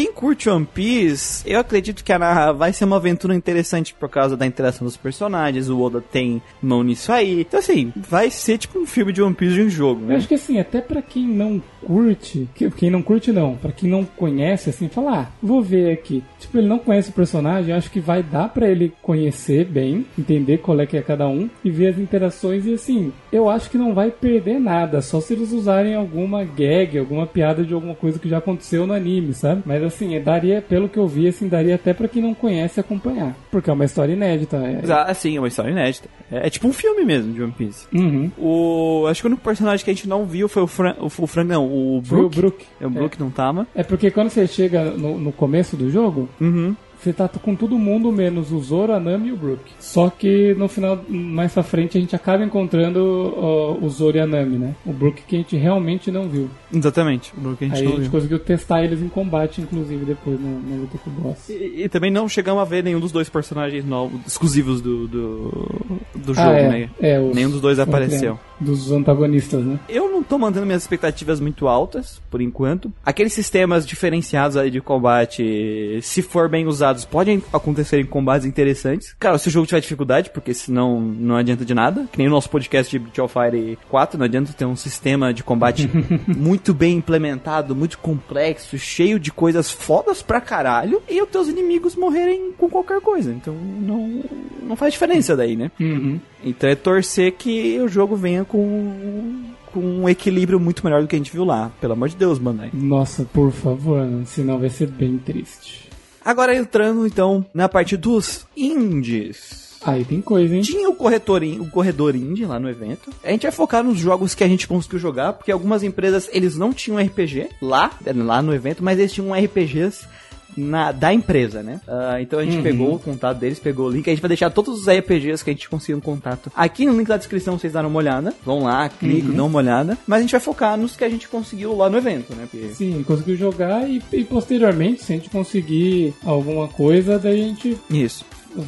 Quem curte One Piece, eu acredito que a vai ser uma aventura interessante por causa da interação dos personagens. O Oda tem mão nisso aí. Então, assim, vai ser tipo um filme de One Piece de um jogo, Eu né? acho que assim, até pra quem não curte, que- quem não curte não, pra quem não conhece, assim, falar, ah, vou ver aqui. Tipo, ele não conhece o personagem, eu acho que vai dar pra ele conhecer bem, entender qual é que é cada um e ver as interações e assim, eu acho que não vai perder nada, só se eles usarem alguma gag, alguma piada de alguma coisa que já aconteceu no anime, sabe? Mas assim, daria, pelo que eu vi, assim, daria até pra quem não conhece acompanhar, porque é uma história inédita. É... Ah, sim, é uma história inédita. É, é tipo um filme mesmo de One Piece. Uhum. O, acho que o único personagem que a gente não viu foi o Fran, o, o Fran não, o Foi o Brook. Brook. É o Brook não tava. É porque quando você chega no, no começo do jogo, Uhum. Você tá com todo mundo menos o Zoro, a Nami e o Brook. Só que no final, mais pra frente, a gente acaba encontrando ó, o Zoro e a Nami, né? O Brook que a gente realmente não viu. Exatamente. O Brook a gente Aí a não gente viu. conseguiu testar eles em combate, inclusive, depois na, na luta com o boss. E, e também não chegamos a ver nenhum dos dois personagens novos, exclusivos do, do, do jogo, ah, é, né? é, os, Nenhum dos dois apareceu. é? Dos antagonistas, né? Eu não tô mandando minhas expectativas muito altas, por enquanto. Aqueles sistemas diferenciados aí de combate, se for bem usados, podem acontecer em combates interessantes. Cara, se o jogo tiver dificuldade, porque senão não adianta de nada. Que nem o nosso podcast de Breath of Fire 4, não adianta ter um sistema de combate [laughs] muito bem implementado, muito complexo, cheio de coisas fodas pra caralho, e os teus inimigos morrerem com qualquer coisa. Então não, não faz diferença daí, né? Uhum. Então é torcer que o jogo venha com, com um equilíbrio muito melhor do que a gente viu lá. Pelo amor de Deus, Bandai. Nossa, por favor, senão vai ser bem triste. Agora entrando então na parte dos indies. Aí tem coisa, hein? Tinha o corretor, o corredor indie lá no evento. A gente vai focar nos jogos que a gente conseguiu jogar, porque algumas empresas eles não tinham RPG lá, lá no evento, mas eles tinham RPGs na, da empresa, né? Ah, então a gente pegou o contato deles, pegou o link. A gente vai deixar todos os RPGs que a gente conseguiu um contato aqui no link da descrição. Vocês dão uma olhada. Vão lá, clicam, dão uma olhada. Mas a gente vai focar nos que a gente conseguiu lá no evento, né? Porque Sim, conseguiu jogar e, e posteriormente, se a gente conseguir alguma coisa, daí a gente Isso.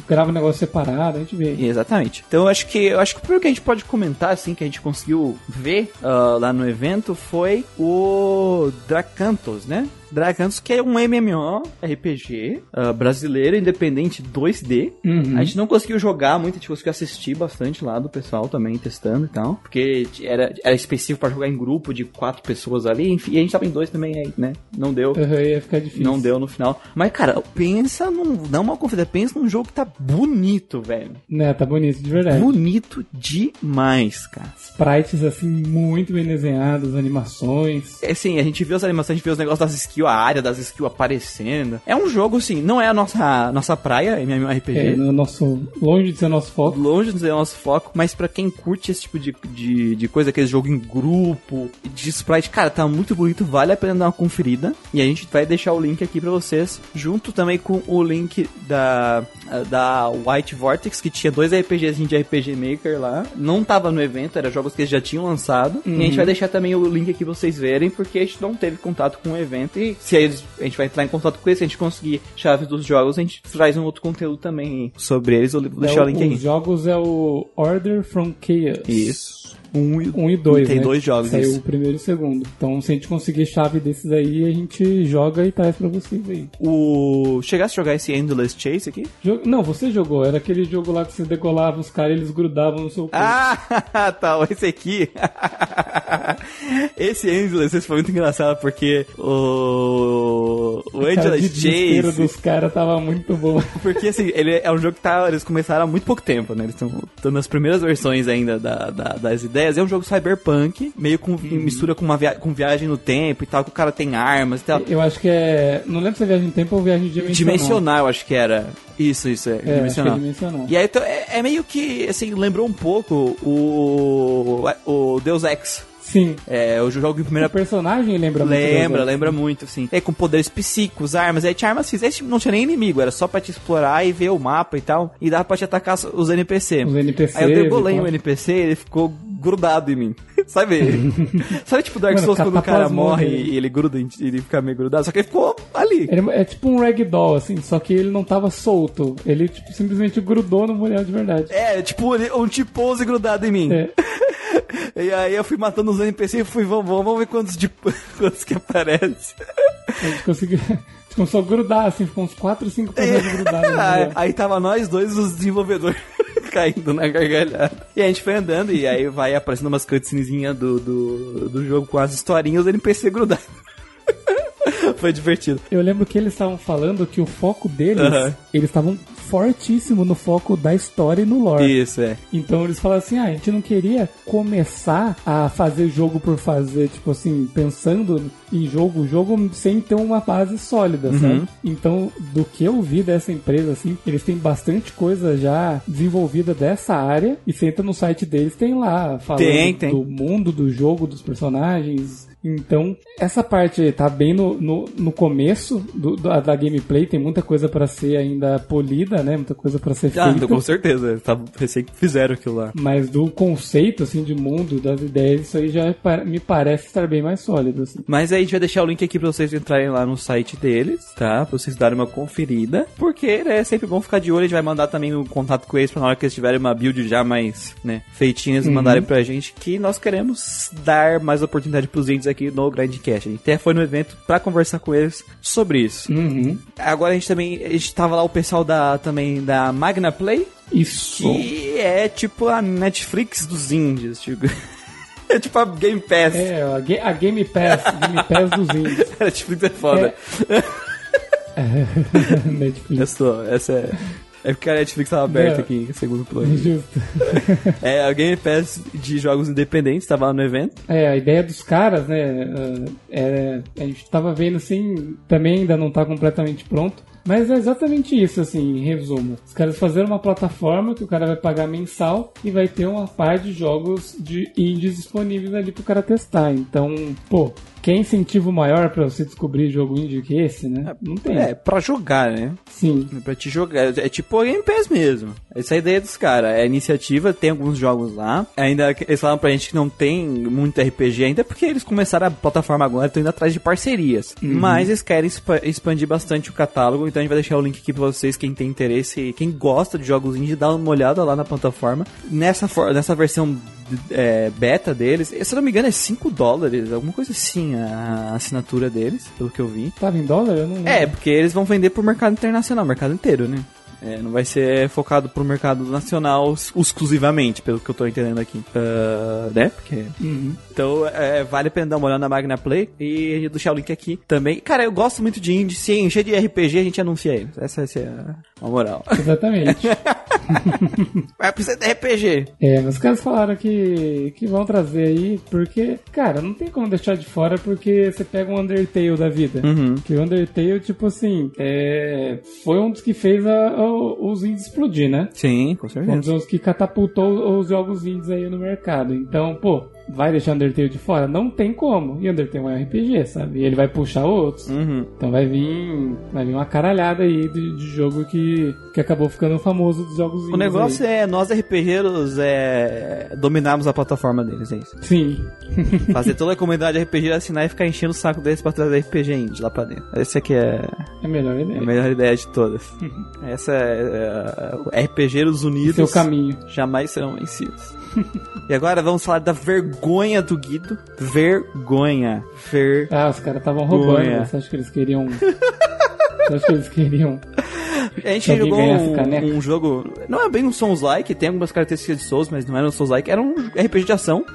grava um negócio separado, a gente vê. Exatamente. Então eu acho que eu acho que o primeiro que a gente pode comentar assim que a gente conseguiu ver ah, lá no evento foi o Dracantos, né? Dracantos que é um MMORPG ah, brasileiro independente 2D. Uhum. A gente não conseguiu jogar muito, a gente conseguiu assistir bastante lá do pessoal também testando e tal, porque era, era específico pra jogar em grupo de quatro pessoas ali, enfim, e a gente tava em dois também aí, né? Não deu. Uhum, ia ficar difícil. Não deu no final. Mas, cara, pensa num. Dá uma conferência. Pensa num jogo que tá bonito, velho. Né, tá bonito, de verdade. Bonito demais, cara. Sprites, assim, muito bem desenhados, animações. É assim, a gente viu as animações, a gente viu os negócios das skills, a área das skills aparecendo. É um jogo, assim, não é a nossa, nossa praia, MMORPG. É, no nosso, longe de ser nosso foco. Longe de ser o nosso foco, mas pra quem curte esse tipo de, de, de coisa, aquele jogo em grupo, de sprite, cara, tá muito bonito, vale a pena dar uma conferida. E a gente vai deixar o link aqui pra vocês, junto também com o link da, da White Vortex, que tinha dois RPGs de RPG Maker lá. Não tava no evento, era jogos que eles já tinham lançado. E a gente vai deixar também o link aqui pra vocês verem, porque a gente não teve contato com o evento. E se eles, a gente vai entrar em contato com eles, se a gente conseguir chave dos jogos, a gente traz um outro conteúdo também sobre eles. Eu vou deixar É, o link aqui. Os jogos é o Order from Chaos. Isso. Um, e- Um e dois, Tem né? dois jogos, Saiu isso. o primeiro e o segundo. Então, se a gente conseguir chave desses aí, a gente joga e traz pra vocês aí. O... Chegasse a jogar esse Endless Chase aqui? Jo- Não, você jogou. Era aquele jogo lá que você decolava os caras e eles grudavam no seu corpo. Ah, [laughs] tá. Esse aqui. [laughs] esse Endless esse foi muito engraçado porque o. O A cara de Endless desespero Chase. dos caras tava muito boa. [laughs] Porque assim, ele é um jogo que tá, eles começaram há muito pouco tempo, né? Eles estão nas primeiras versões ainda da, da- das ideias. É um jogo cyberpunk, meio com mistura com uma via- com viagem no tempo e tal, que o cara tem armas e tal. Eu acho que é. Não lembro se é viagem no tempo ou viagem dimensional. Dimensional, eu acho que era. Isso, isso, é, É, acho que é dimensional. dimensional. E aí então, é, é meio que, assim, lembrou um pouco o, o Deus Ex. Sim. É, o jogo em O primeira personagem lembra muito. Lembra, lembra muito, assim. É, com poderes psíquicos, armas. Aí tinha armas físicas. Não tinha nem inimigo, era só pra te explorar e ver o mapa e tal. E dava pra te atacar os NPC. Os NPCs Aí eu degolei tal. NPC e ele ficou grudado em mim. [laughs] Sabe? [laughs] Sabe tipo Dark Mano, Souls quando o cara cataplasmou morre nele. e ele gruda, em- ele fica meio grudado? Só que ele ficou ali. Ele é tipo um ragdoll, assim, só que ele não tava solto. Ele, tipo, simplesmente grudou no mulher de verdade. É, tipo um T-pose grudado em mim. É. [laughs] E aí eu fui matando os NPC e fui, vamos, vamos ver quantos, de, quantos que aparece. A gente conseguiu. Começou a grudar, assim, ficou uns 4, 5 personagens grudados. no aí, mulher. aí tava nós dois, os desenvolvedores, caindo na gargalhada. E a gente foi andando e aí vai aparecendo umas cutscenezinhas do, do, do jogo com as historinhas, os NPC grudados. [laughs] foi divertido. Eu lembro que eles estavam falando que o foco deles, eles estavam fortíssimo no foco da história e no lore. Isso, é. Então eles falaram assim, ah, a gente não queria começar a fazer jogo por fazer, tipo assim, pensando em jogo, jogo sem ter uma base sólida, Uhum. sabe? Então, do que eu vi dessa empresa, assim, eles têm bastante coisa já desenvolvida dessa área, e você entra no site deles, tem lá, falando Tem, tem. do mundo do jogo, dos personagens, então, essa parte tá bem no, no, no começo do, da, da gameplay, tem muita coisa pra ser ainda polida, né? Muita coisa pra ser Ah, feita. então, com certeza. Tá, recém que fizeram aquilo lá. Mas do conceito, assim, de mundo, das ideias, isso aí já me parece estar bem mais sólido, assim. Mas aí a gente vai deixar o link aqui pra vocês entrarem lá no site deles, tá? Pra vocês darem uma conferida. Porque né, é sempre bom ficar de olho. A gente vai mandar também o contato com eles pra na hora que eles tiverem uma build já mais, né, feitinha, eles mandarem pra gente. Que nós queremos dar mais oportunidade pros indies aqui no Grindcast. A gente até foi no evento pra conversar com eles sobre isso. Uhum. Agora a gente também. A gente tava lá o pessoal da, também da Magna Play. Isso. Que é tipo a Netflix dos indies. Tipo. [laughs] É tipo a Game Pass. É, a, a Game Pass, Game Pass dos indies. A [laughs] Netflix é foda. [laughs] Netflix. Essa, essa é. É porque a Netflix tava aberta Não. aqui, em segundo plano. Justo. [laughs] É, a Game Pass de jogos independentes tava lá no evento. É, a ideia dos caras, né? ah, é, a gente tava vendo assim, também ainda não tá completamente pronto. Mas é exatamente isso, assim, em resumo. Os caras fazeram uma plataforma que o cara vai pagar mensal e vai ter uma par de jogos de indies disponíveis ali pro cara testar. Então, pô, quer incentivo maior pra você descobrir jogo indie que esse, né? Não tem. É, pra jogar, né? Sim. É Pra te jogar. É tipo Game Pass mesmo. Essa é a ideia dos caras. É a iniciativa, tem alguns jogos lá. Ainda que- eles falaram pra gente que não tem muito RPG ainda, porque eles começaram a plataforma agora, estão indo atrás de parcerias. Mas eles querem expa- expandir bastante o catálogo, então a gente vai deixar o link aqui pra vocês, quem tem interesse, quem gosta de jogos indie, dá uma olhada lá na plataforma. Nessa, nessa versão é, beta deles, se eu não me engano é 5 dólares, alguma coisa assim a assinatura deles, pelo que eu vi. Tava em dólar? Eu não É, porque eles vão vender pro mercado internacional, mercado inteiro, né? É, não vai ser focado pro mercado nacional ex- exclusivamente, pelo que eu tô entendendo aqui. Ah, né? Porque... Uhum. Então, é, vale a pena dar uma olhada na Magna Play e deixar o link aqui também. Cara, eu gosto muito de indie. Se encher de RPG, a gente anuncia eles. Essa, essa é a, moral. Exatamente. [laughs] Mas precisa de RPG. É, mas os caras falaram que, que vão trazer aí, porque, cara, não tem como deixar de fora porque você pega um Undertale da vida. Uhum. Que o Undertale, tipo assim, é, foi um dos que fez a- a- os indies explodir, né? Sim, com Foi um certeza. dos que catapultou os jogos indies aí no mercado. Então, pô, vai deixar Undertale de fora? Não tem como. E Undertale é um RPG, sabe? E ele vai puxar outros. Uhum. Então vai vir, vai vir uma caralhada aí de, de jogo que, que acabou ficando famoso dos jogos O negócio aí. é nós RPGeiros é, dominarmos a plataforma deles, é isso. Sim. [laughs] Fazer toda a [laughs] comunidade RPG assinar e ficar enchendo o saco deles pra trazer RPG indie lá pra dentro. Essa aqui é É a melhor ideia. a melhor ideia de todas. [laughs] Essa é, é RPGeiros unidos Seu caminho. jamais serão vencidos. [laughs] e agora vamos falar da vergonha do Guido. Vergonha. Ver... Ah, os caras estavam roubando. Boa. Você acha que eles queriam. Você acha que eles queriam. A gente jogou um, um jogo. Não é bem um Souls-like, tem algumas características de Souls, mas não era um Souls-like. Era um RPG de ação.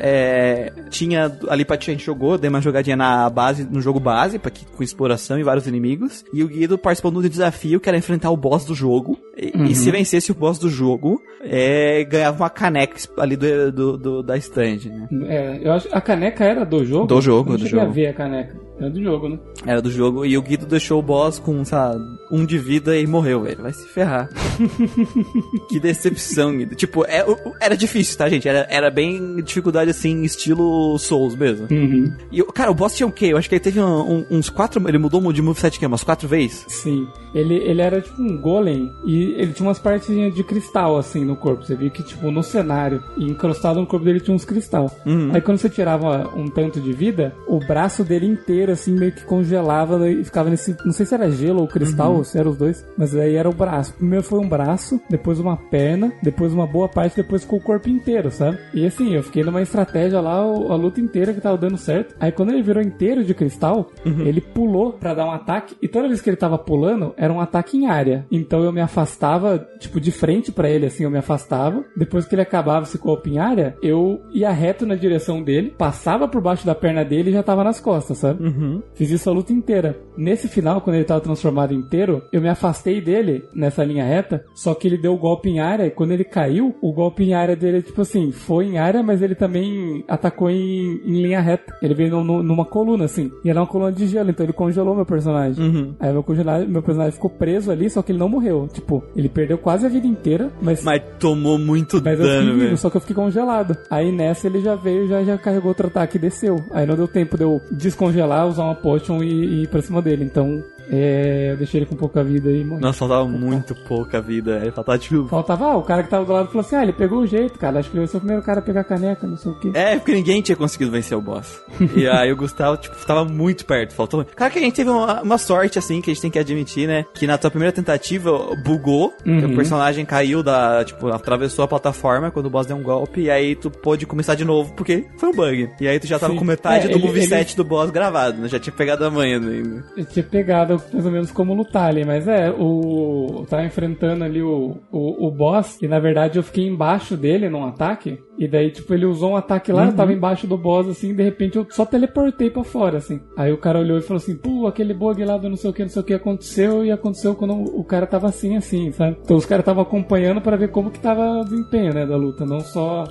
É, tinha ali pra a gente jogou, deu uma jogadinha na base, no jogo base, pra que, com exploração e vários inimigos. E o Guido participou do desafio que era enfrentar o boss do jogo. E, e se vencesse o boss do jogo, é, ganhava uma caneca ali do, do- do- da stand, né? É, eu acho a caneca era do jogo? Do jogo, Eu do jogo. a ver a caneca. Era do jogo, né? Era do jogo. E o Guido deixou o boss com, sei lá, um de vida e morreu, velho. Vai se ferrar. [laughs] que decepção, Guido. Tipo, é, era difícil, tá, gente? Era, era bem dificuldade, assim, estilo Souls mesmo. Uhum. E, cara, o boss tinha o quê? Eu acho que ele teve um- uns quatro... Ele mudou de moveset, que umas quatro vezes? Sim. Ele, ele era tipo um golem e ele tinha umas partezinhas de cristal assim no corpo. Você via que, tipo, no cenário, e encrustado no corpo dele tinha uns cristal. Uhum. Aí quando você tirava um tanto de vida, o braço dele inteiro, assim, meio que congelava né, e ficava nesse. Não sei se era gelo ou cristal, ou se eram os dois, mas aí era o braço. Primeiro foi um braço, depois uma perna, depois uma boa parte, depois ficou o corpo inteiro, sabe? E assim, eu fiquei numa estratégia lá a luta inteira que tava dando certo. Aí quando ele virou inteiro de cristal, ele pulou pra dar um ataque, e toda vez que ele tava pulando, era um ataque em área. Então eu me afastava, tipo, de frente pra ele, assim, eu me afastava. Depois que ele acabava esse golpe em área, eu ia reto na direção dele, passava por baixo da perna dele e já tava nas costas, sabe? Uhum. Fiz isso a luta inteira. Nesse final, quando ele tava transformado inteiro, eu me afastei dele nessa linha reta, só que ele deu o golpe em área e quando ele caiu, o golpe em área dele, tipo assim, foi em área, mas ele também atacou em, em linha reta. Ele veio no- no- numa coluna, assim. E era uma coluna de gelo, então ele congelou meu personagem. Uhum. Aí meu meu personagem ficou preso ali, só que ele não morreu. Tipo, ele perdeu quase a vida inteira, mas. Mas tomou muito Mas eu fiquei dano, vivo, velho. só que eu fiquei congelado. Aí nessa ele já veio, já, já carregou outro ataque e desceu. Aí não deu tempo de eu descongelar, usar uma potion e, e ir pra cima dele. Então, é, eu deixei ele com pouca vida e morri. Nossa, faltava muito pouca vida. Aí faltava, tipo... Faltava, ah, o cara que tava do lado falou assim: ah, ele pegou o jeito, cara. Acho que ele vai ser o primeiro cara a pegar a caneca, não sei o quê. É, porque ninguém tinha conseguido vencer o boss. e [laughs] aí o Gustavo, tipo, tava muito perto, faltou. Cara, que a gente teve uma, uma sorte, assim, que a gente tem que admitir, né? Que na tua primeira tentativa bugou, Uhum. o personagem caiu da, tipo, atravessou a plataforma quando o boss deu um golpe, e aí tu pôde começar de novo, porque foi um bug. E aí tu já tava Sim. com metade É, do ele- moveset do boss gravado, né? Já tinha pegado a manha ainda. Eu tinha pegado mais ou menos como lutar ali, mas é, o. Tava enfrentando ali o, o, o boss, e na verdade eu fiquei embaixo dele num ataque, e daí, tipo, ele usou um ataque lá, eu tava embaixo do boss, assim, e de repente eu só teleportei pra fora, assim. Aí o cara olhou e falou assim, pô, aquele bug lá do não sei o que, não sei o que aconteceu, e aconteceu quando o cara tava assim, assim, sabe? Então os caras estavam acompanhando pra ver como que tava o desempenho, né, da luta, não só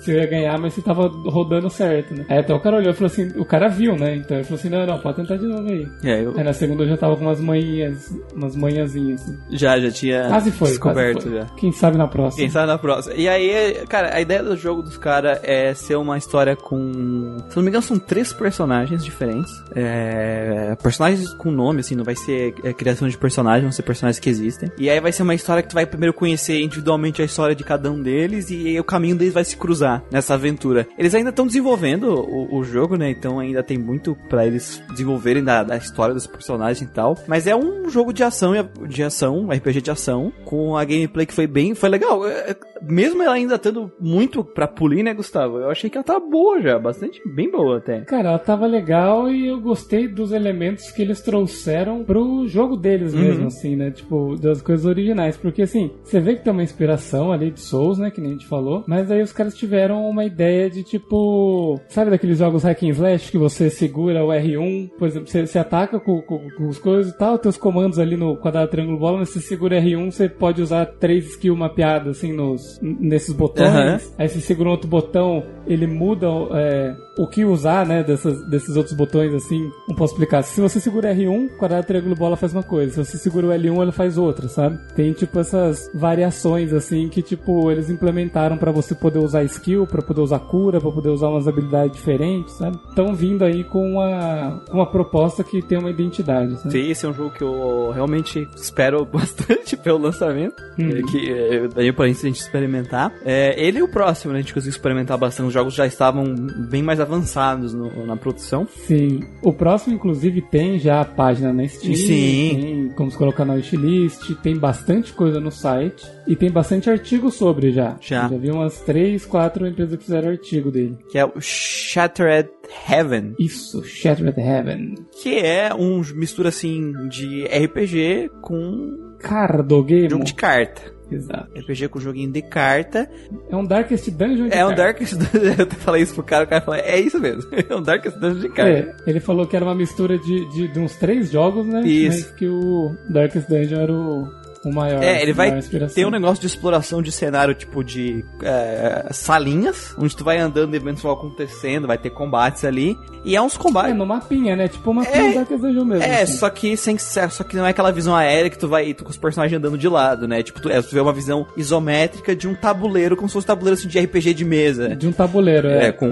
se eu ia ganhar, mas se tava rodando certo, né? Aí até o cara olhou e falou assim, o cara viu, né? Então ele falou assim, não, não, pode tentar de novo aí. É, eu Aí na segunda eu já tava com umas manhinhas, umas manhãzinhas assim. já, já tinha Quase foi, descoberto quase foi. já. Quem sabe na próxima. Quem sabe na próxima. E aí, cara, a ideia do jogo dos caras é ser uma história com. Se não me engano, são três personagens diferentes. É, personagens com nome, assim, não vai ser é, criação de personagens, vão ser personagens que existem. E aí vai ser uma história que tu vai primeiro conhecer individualmente a história de cada um deles e o caminho deles vai se cruzar nessa aventura. Eles ainda estão desenvolvendo o, o jogo, né? Então ainda tem muito pra eles desenvolverem da, da história dos personagens e tal. Mas é um jogo de ação, de ação, RPG de ação, com a gameplay que foi bem, foi legal. É, é, Mesmo ela ainda tendo muito pra polir, né, Gustavo? Eu achei que ela tá boa já, bastante, bem boa até. Cara, ela tava legal e eu gostei dos elementos que eles trouxeram pro jogo deles Uhum. mesmo, assim, né? Tipo, das coisas originais. Porque, assim, você vê que tem uma inspiração ali de Souls, né? Que nem a gente falou. Mas aí os caras tiveram uma ideia de, tipo... Sabe daqueles jogos hack and slash que você segura o R1? Por exemplo, você, você ataca com, com, com os coisas e tal, teus comandos ali no quadrado, triângulo, bola, mas você segura R1, você pode usar três skills mapeados, assim, nos, nesses botões. Aham. Aí você segura outro botão, ele muda é, o que usar, né, dessas, desses outros botões, assim. Não posso explicar. Se você segura R1, quadrado, triângulo, bola faz uma coisa. Se você segura o L1, ele faz outra, sabe? Tem, tipo, essas variações, assim, que, tipo, eles implementaram pra você poder usar skill, pra poder usar cura, pra poder usar umas habilidades diferentes, sabe? Estão vindo aí com uma, uma proposta que tem uma identidade, sabe? Sim, esse é um jogo que eu realmente espero [laughs] bastante pelo lançamento. É, Que é, daí pra gente experimentar. É, ele e o próximo, A gente conseguiu experimentar bastante. Os jogos já estavam bem mais avançados no- na produção. Sim. O próximo, inclusive, tem já a página na Steam. Sim. Tem como se colocar na wishlist. Tem bastante coisa no site. E tem bastante artigo sobre já. Já. Eu já vi umas 3, 4 empresas que fizeram artigo dele. Que é o Shattered Heaven. Isso, Shattered Heaven. Que é um mistura assim de RPG com Cardogame. jogo de carta. Exato. RPG com joguinho de carta. É um Darkest Dungeon de É um carta. Darkest Dungeon. [laughs] Eu falei isso pro cara, o cara falou, é isso mesmo. [laughs] É um Darkest Dungeon de carta. É, ele falou que era uma mistura de, de, de uns três jogos, né? Isso. Mas que o Darkest Dungeon era o, o maior. É, ele vai inspiração. ter um negócio de exploração de cenário, tipo de é, salinhas, onde tu vai andando e eventos vão acontecendo, vai ter combates ali. E é uns É, combates. no mapinha, né? Tipo uma mapinha É, é, da Dungeon mesmo. É, assim. só que sem só que não é aquela visão aérea que tu vai tu, com os personagens andando de lado, né? Tipo, tu, é, tu vê uma visão isométrica de um tabuleiro, como se fosse um tabuleiro assim, de RPG de mesa. De um tabuleiro, é. É, com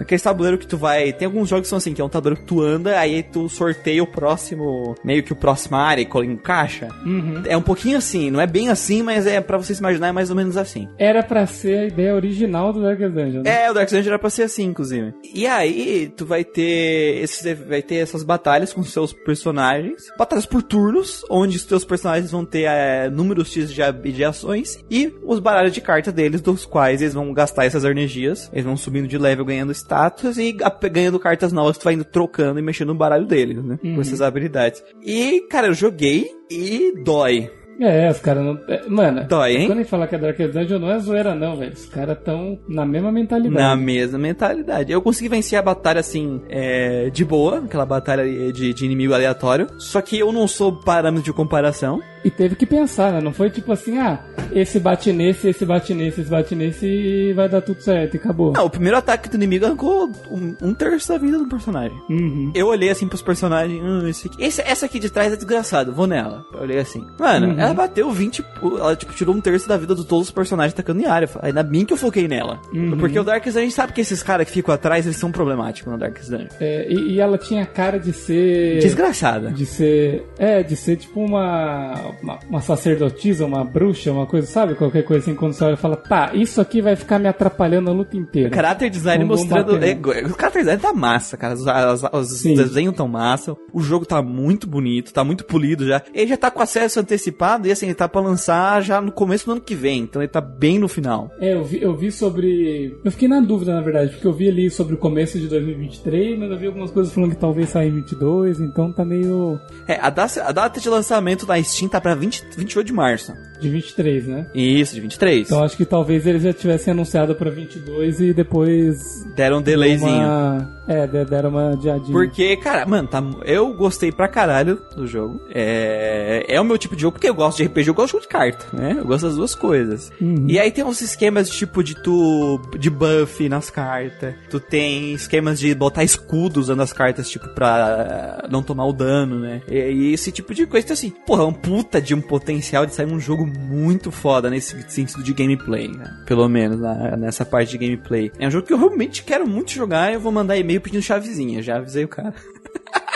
aquele tabuleiro que tu vai. Tem alguns jogos que são assim, que é um tabuleiro que tu anda, aí tu sorteia o próximo. Meio que o próximo área e encaixa. Uhum. É um pouquinho assim, não é bem assim, mas é pra vocês imaginar é mais ou menos assim. Era pra ser a ideia original do Darkest Dungeon, né? É, o Dark Dungeon era pra ser assim, inclusive. E aí, tu vai ter esses, vai ter essas batalhas com seus personagens. Batalhas por turnos, onde os teus personagens vão ter é, números X de, de ações e os baralhos de carta deles, dos quais eles vão gastar essas energias. Eles vão subindo de level, ganhando status e ganhando cartas novas tu vai indo trocando e mexendo no baralho deles, né? Com essas habilidades. E, cara, eu joguei e dói. É, os caras não. é, Mano, Dói, hein? quando ele fala que é Darkest Dungeon, não é zoeira, não, velho. Os caras tão na mesma mentalidade. Na mesma mentalidade. Eu consegui vencer a batalha assim, é, de boa, aquela batalha de, de inimigo aleatório. Só que eu não sou parâmetro de comparação. E teve que pensar, né? Não foi tipo assim, ah, esse bate nesse, esse bate nesse, esse bate nesse e vai dar tudo certo e acabou. Não, o primeiro ataque do inimigo arrancou um, um terço da vida do personagem. Uhum. Eu olhei assim pros personagens. Hum, esse aqui. Esse- essa aqui de trás é desgraçada, vou nela. Eu olhei assim. Mano, ela bateu 20. pu- Ela tipo, tirou um terço da vida de todos os personagens tacando em área. Ainda bem que eu foquei nela. Porque o Darkest Dungeon, a gente sabe que esses caras que ficam atrás, eles são problemáticos no Darkest Dungeon. É, e, e ela tinha cara de ser. Desgraçada. De ser. É, de ser tipo uma, uma. uma sacerdotisa, uma bruxa, uma coisa, sabe? Qualquer coisa assim, quando você olha e fala, tá, isso aqui vai ficar me atrapalhando a luta inteira. Character design Vamos mostrando. é, o character design tá massa, cara. Os, as- os desenhos tão massa. O jogo tá muito bonito, tá muito polido já. Ele já tá com acesso antecipado e assim, ele tá pra lançar já no começo do ano que vem. Então ele tá bem no final. É, eu vi, eu vi sobre. Eu fiquei na dúvida, na verdade, porque eu vi ali sobre o começo de 2023, mas eu vi algumas coisas falando que talvez saia em 22, então tá meio. É, a data, a data de lançamento da Steam tá pra 20, 28 de março. de 23, né? Isso, de 23. Então acho que talvez eles já tivessem anunciado pra 22 e depois. Deram um delayzinho. Uma... É, de- deram uma adiadinha. Porque, cara, mano, tá, eu gostei pra caralho do jogo. É, é o meu tipo de jogo, porque eu gosto de RPG, eu gosto de carta, né? Eu gosto das duas coisas. Uhum. E aí tem uns esquemas tipo de tu. de buff nas cartas. Tu tem esquemas de botar escudo usando as cartas, tipo, pra não tomar o dano, né? E, e esse tipo de coisa. Então, assim, porra, é um puta de um potencial de sair um jogo muito foda nesse sentido de gameplay, né? Pelo menos na- nessa parte de gameplay. É um jogo que eu realmente quero muito jogar e eu vou mandar e-mail pedindo chavezinha. Já avisei o cara.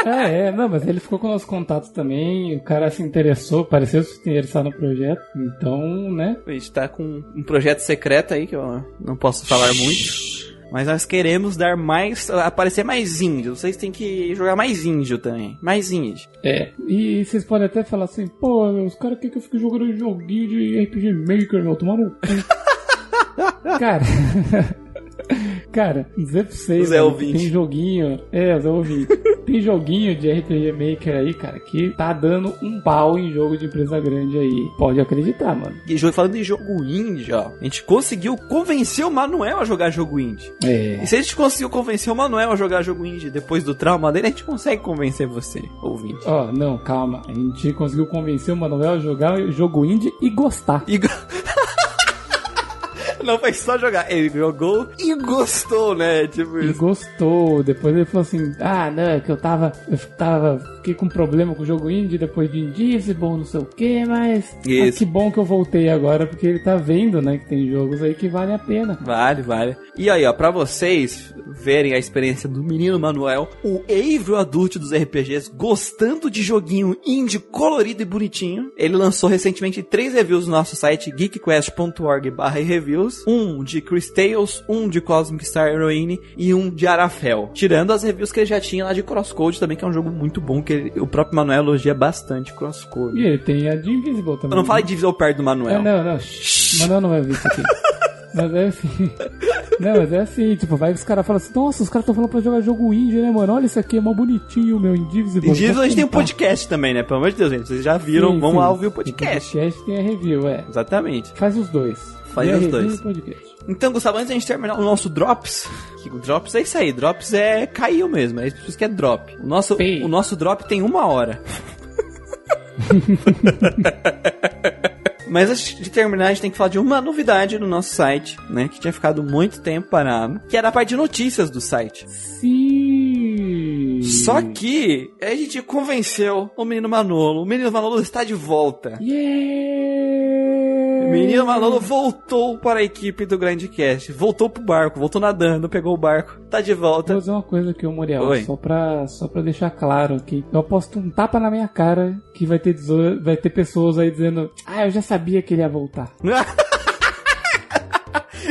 É, [laughs] é, não, mas ele ficou com os contatos também, o cara se interessou, pareceu se interessar no projeto, então, né? A gente tá com um projeto secreto aí que eu não posso falar muito. Mas nós queremos dar mais. aparecer mais índio. Vocês têm que jogar mais índio também. Mais índio. É. E, vocês podem até falar assim, pô, os caras querem que eu fique jogando joguinho de RPG Maker, meu, tomar no cu. [laughs] cara. [laughs] Cara, dizer pra vocês, Zé mano, tem joguinho, é, Zé ouvinte, tem joguinho de RPG Maker aí, cara, que tá dando um pau em jogo de empresa grande aí. Pode acreditar, mano. E falando em jogo indie, ó. A gente conseguiu convencer o Manuel a jogar jogo indie. É. E se a gente conseguiu convencer o Manuel a jogar jogo indie depois do trauma dele, a gente consegue convencer você, ouvinte. Ó, não, calma. A gente conseguiu convencer o Manuel a jogar jogo indie e gostar. E go- [laughs] Não foi só jogar, ele jogou e gostou, né? Tipo E isso. gostou. Depois ele falou assim: Ah, não, é que eu tava. Eu tava. Fiquei com problema com o jogo indie depois de Indivisible, não sei o que, mas. ah, que bom que eu voltei agora, porque ele tá vendo, né, que tem jogos aí que valem a pena. Vale, vale. E aí, ó, pra vocês verem a experiência do menino Manuel, o Eivro adulto dos RPGs, gostando de joguinho indie colorido e bonitinho, ele lançou recentemente três reviews no nosso site geekquest.org reviews, um de Chris Tales, um de Cosmic Star Heroine e um de Arafel. Tirando as reviews que ele já tinha lá de Crosscode também, que é um jogo muito bom, que ele- o próprio Manuel elogia bastante Crosscode. E ele tem a de Invisible também. Eu não né? de divisão perto do É, Manuel. não, não. shh, Manuel não vai ver isso aqui. [laughs] Mas é assim. Não, mas é assim, tipo, vai que os caras falam assim, nossa, os caras estão falando pra jogar jogo indie, né, mano? Olha isso aqui, é mó bonitinho, meu Indivisible. Indígena a gente tem um podcast também, né? Pelo amor de Deus, gente. Vocês já viram, Sim, vão sim. lá ouvir o podcast. podcast tem a review, é. Exatamente. Faz os dois. Faz E os dois. o. Então, Gustavo, antes da gente terminar o nosso Drops, que o Drops é isso aí, Drops é caiu mesmo, é isso que é Drop. O nosso, Sim. o nosso Drop tem uma hora. [laughs] Mas antes de terminar, a gente tem que falar de uma novidade no nosso site, né? Que tinha ficado muito tempo parado, que era a parte de notícias do site. Sim. Só que a gente convenceu o menino Manolo. O menino Manolo está de volta. Yeah. O menino Manolo voltou para a equipe do Grandcast. Voltou pro barco, voltou nadando, pegou o barco, tá de volta. Vou dizer uma coisa aqui, Muriel, Oi. só pra, só pra deixar claro aqui. Eu aposto um tapa na minha cara que vai ter, vai ter pessoas aí dizendo Ah, eu já sabia que ele ia voltar. [laughs]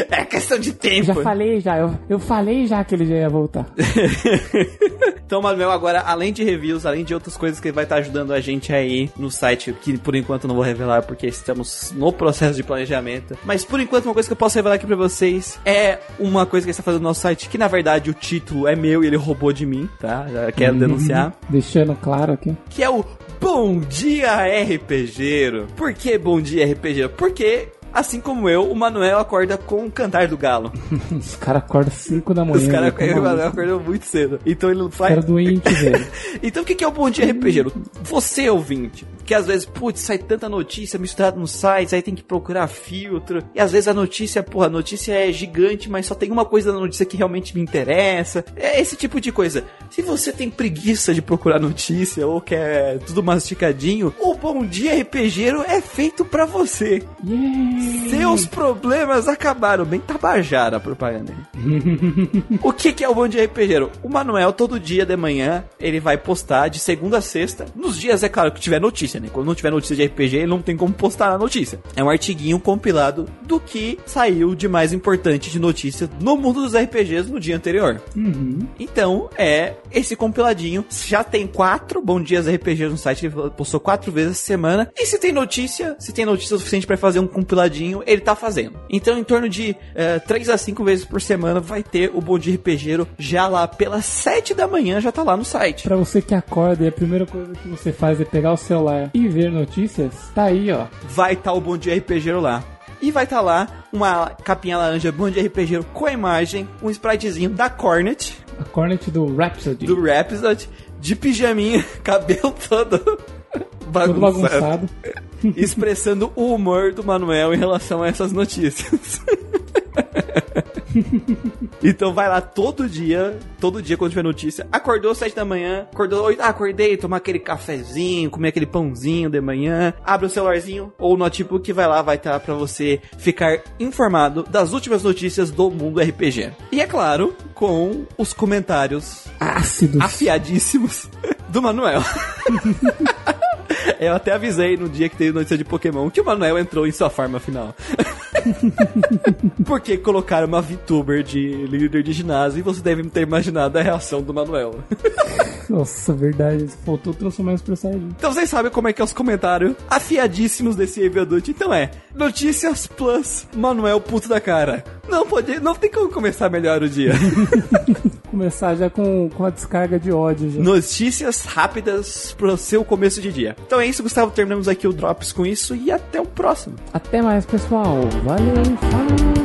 é questão de Eu tempo. já falei já, eu, eu falei já que ele já ia voltar. [laughs] Então, Manuel, agora, além de reviews, além de outras coisas que ele vai estar ajudando a gente aí no site, que por enquanto não vou revelar porque estamos no processo de planejamento. Mas por enquanto, uma coisa que eu posso revelar aqui pra vocês é uma coisa que está fazendo no nosso site, que na verdade o título é meu e ele roubou de mim, tá? Já quero denunciar. Deixando claro aqui. Que é o Bom Dia RPGero. Por que Bom Dia RPGero? Porque. Assim como eu, o Manuel acorda com o cantar do galo. Os caras acordam 5 da manhã. Os caras, o Manuel Como acordou muito cedo. Então ele não faz. caras doentes, velho. [laughs] Então o que é o Bom Dia RPGero? Você, ouvinte, que às vezes, putz, sai tanta notícia misturada nos sites, aí tem que procurar filtro, e às vezes a notícia, porra, a notícia é gigante, mas só tem uma coisa da notícia que realmente me interessa. É esse tipo de coisa. Se você tem preguiça de procurar notícia ou quer tudo masticadinho, o Bom Dia RPGero é feito pra você. Yeah. Seus problemas acabaram. Bem tabajara a propaganda. o que, que é o Bom Dia RPGero? O Manuel, todo dia de manhã, ele vai postar de segunda a sexta. Nos dias, é claro, que tiver notícia, né? Quando não tiver notícia de RPG, ele não tem como postar a notícia. É um artiguinho compilado do que saiu de mais importante de notícia no mundo dos RPGs no dia anterior. Uhum. Então, é esse compiladinho. Já tem quatro Bom Dias RPGs no site, ele postou quatro vezes essa semana. E se tem notícia, se tem notícia suficiente pra fazer um compiladinho, ele tá fazendo. Então, em torno de eh, três a cinco vezes por semana, vai ter o Bom Dia RPGero já lá pelas sete da manhã, já tá lá no site. Pra você que acorda e a primeira coisa que você faz é pegar o celular e ver notícias, tá aí, ó. Vai estar o Bom Dia RPGero lá. E vai estar lá uma capinha laranja Bom Dia RPGero com a imagem, um spritezinho da Cornet, A Cornet do Rhapsody. do Rhapsody, de pijaminha, [laughs] cabelo todo todo bagunçado. [laughs] expressando o humor do Manuel em relação a essas notícias. [laughs] então vai lá todo dia, todo dia quando tiver notícia. Acordou às 7 da manhã, acordou 8, ah, acordei, tomar aquele cafezinho, comer aquele pãozinho de manhã, abre o celularzinho ou o notebook que vai lá, vai estar pra você ficar informado das últimas notícias do mundo RPG. E é claro, com os comentários Ácidos. afiadíssimos do Manuel. [laughs] Eu até avisei no dia que teve notícia de Pokémon que o Manuel entrou em sua forma final. [laughs] Porque colocaram uma VTuber de líder de ginásio e você deve ter imaginado a reação do Manuel. [laughs] Nossa, verdade. Faltou transformar isso pra Saiyajin. Então vocês sabem como é que é os comentários afiadíssimos desse Evil Adult. Então é, notícias plus Manuel puto da cara. Não pode, não tem como começar melhor o dia. [laughs] Começar já com, com a descarga de ódio já. Notícias rápidas pro seu começo de dia. Então é isso, Gustavo. Terminamos aqui o Drops com isso e até o próximo. Até mais, pessoal. Valeu, falou!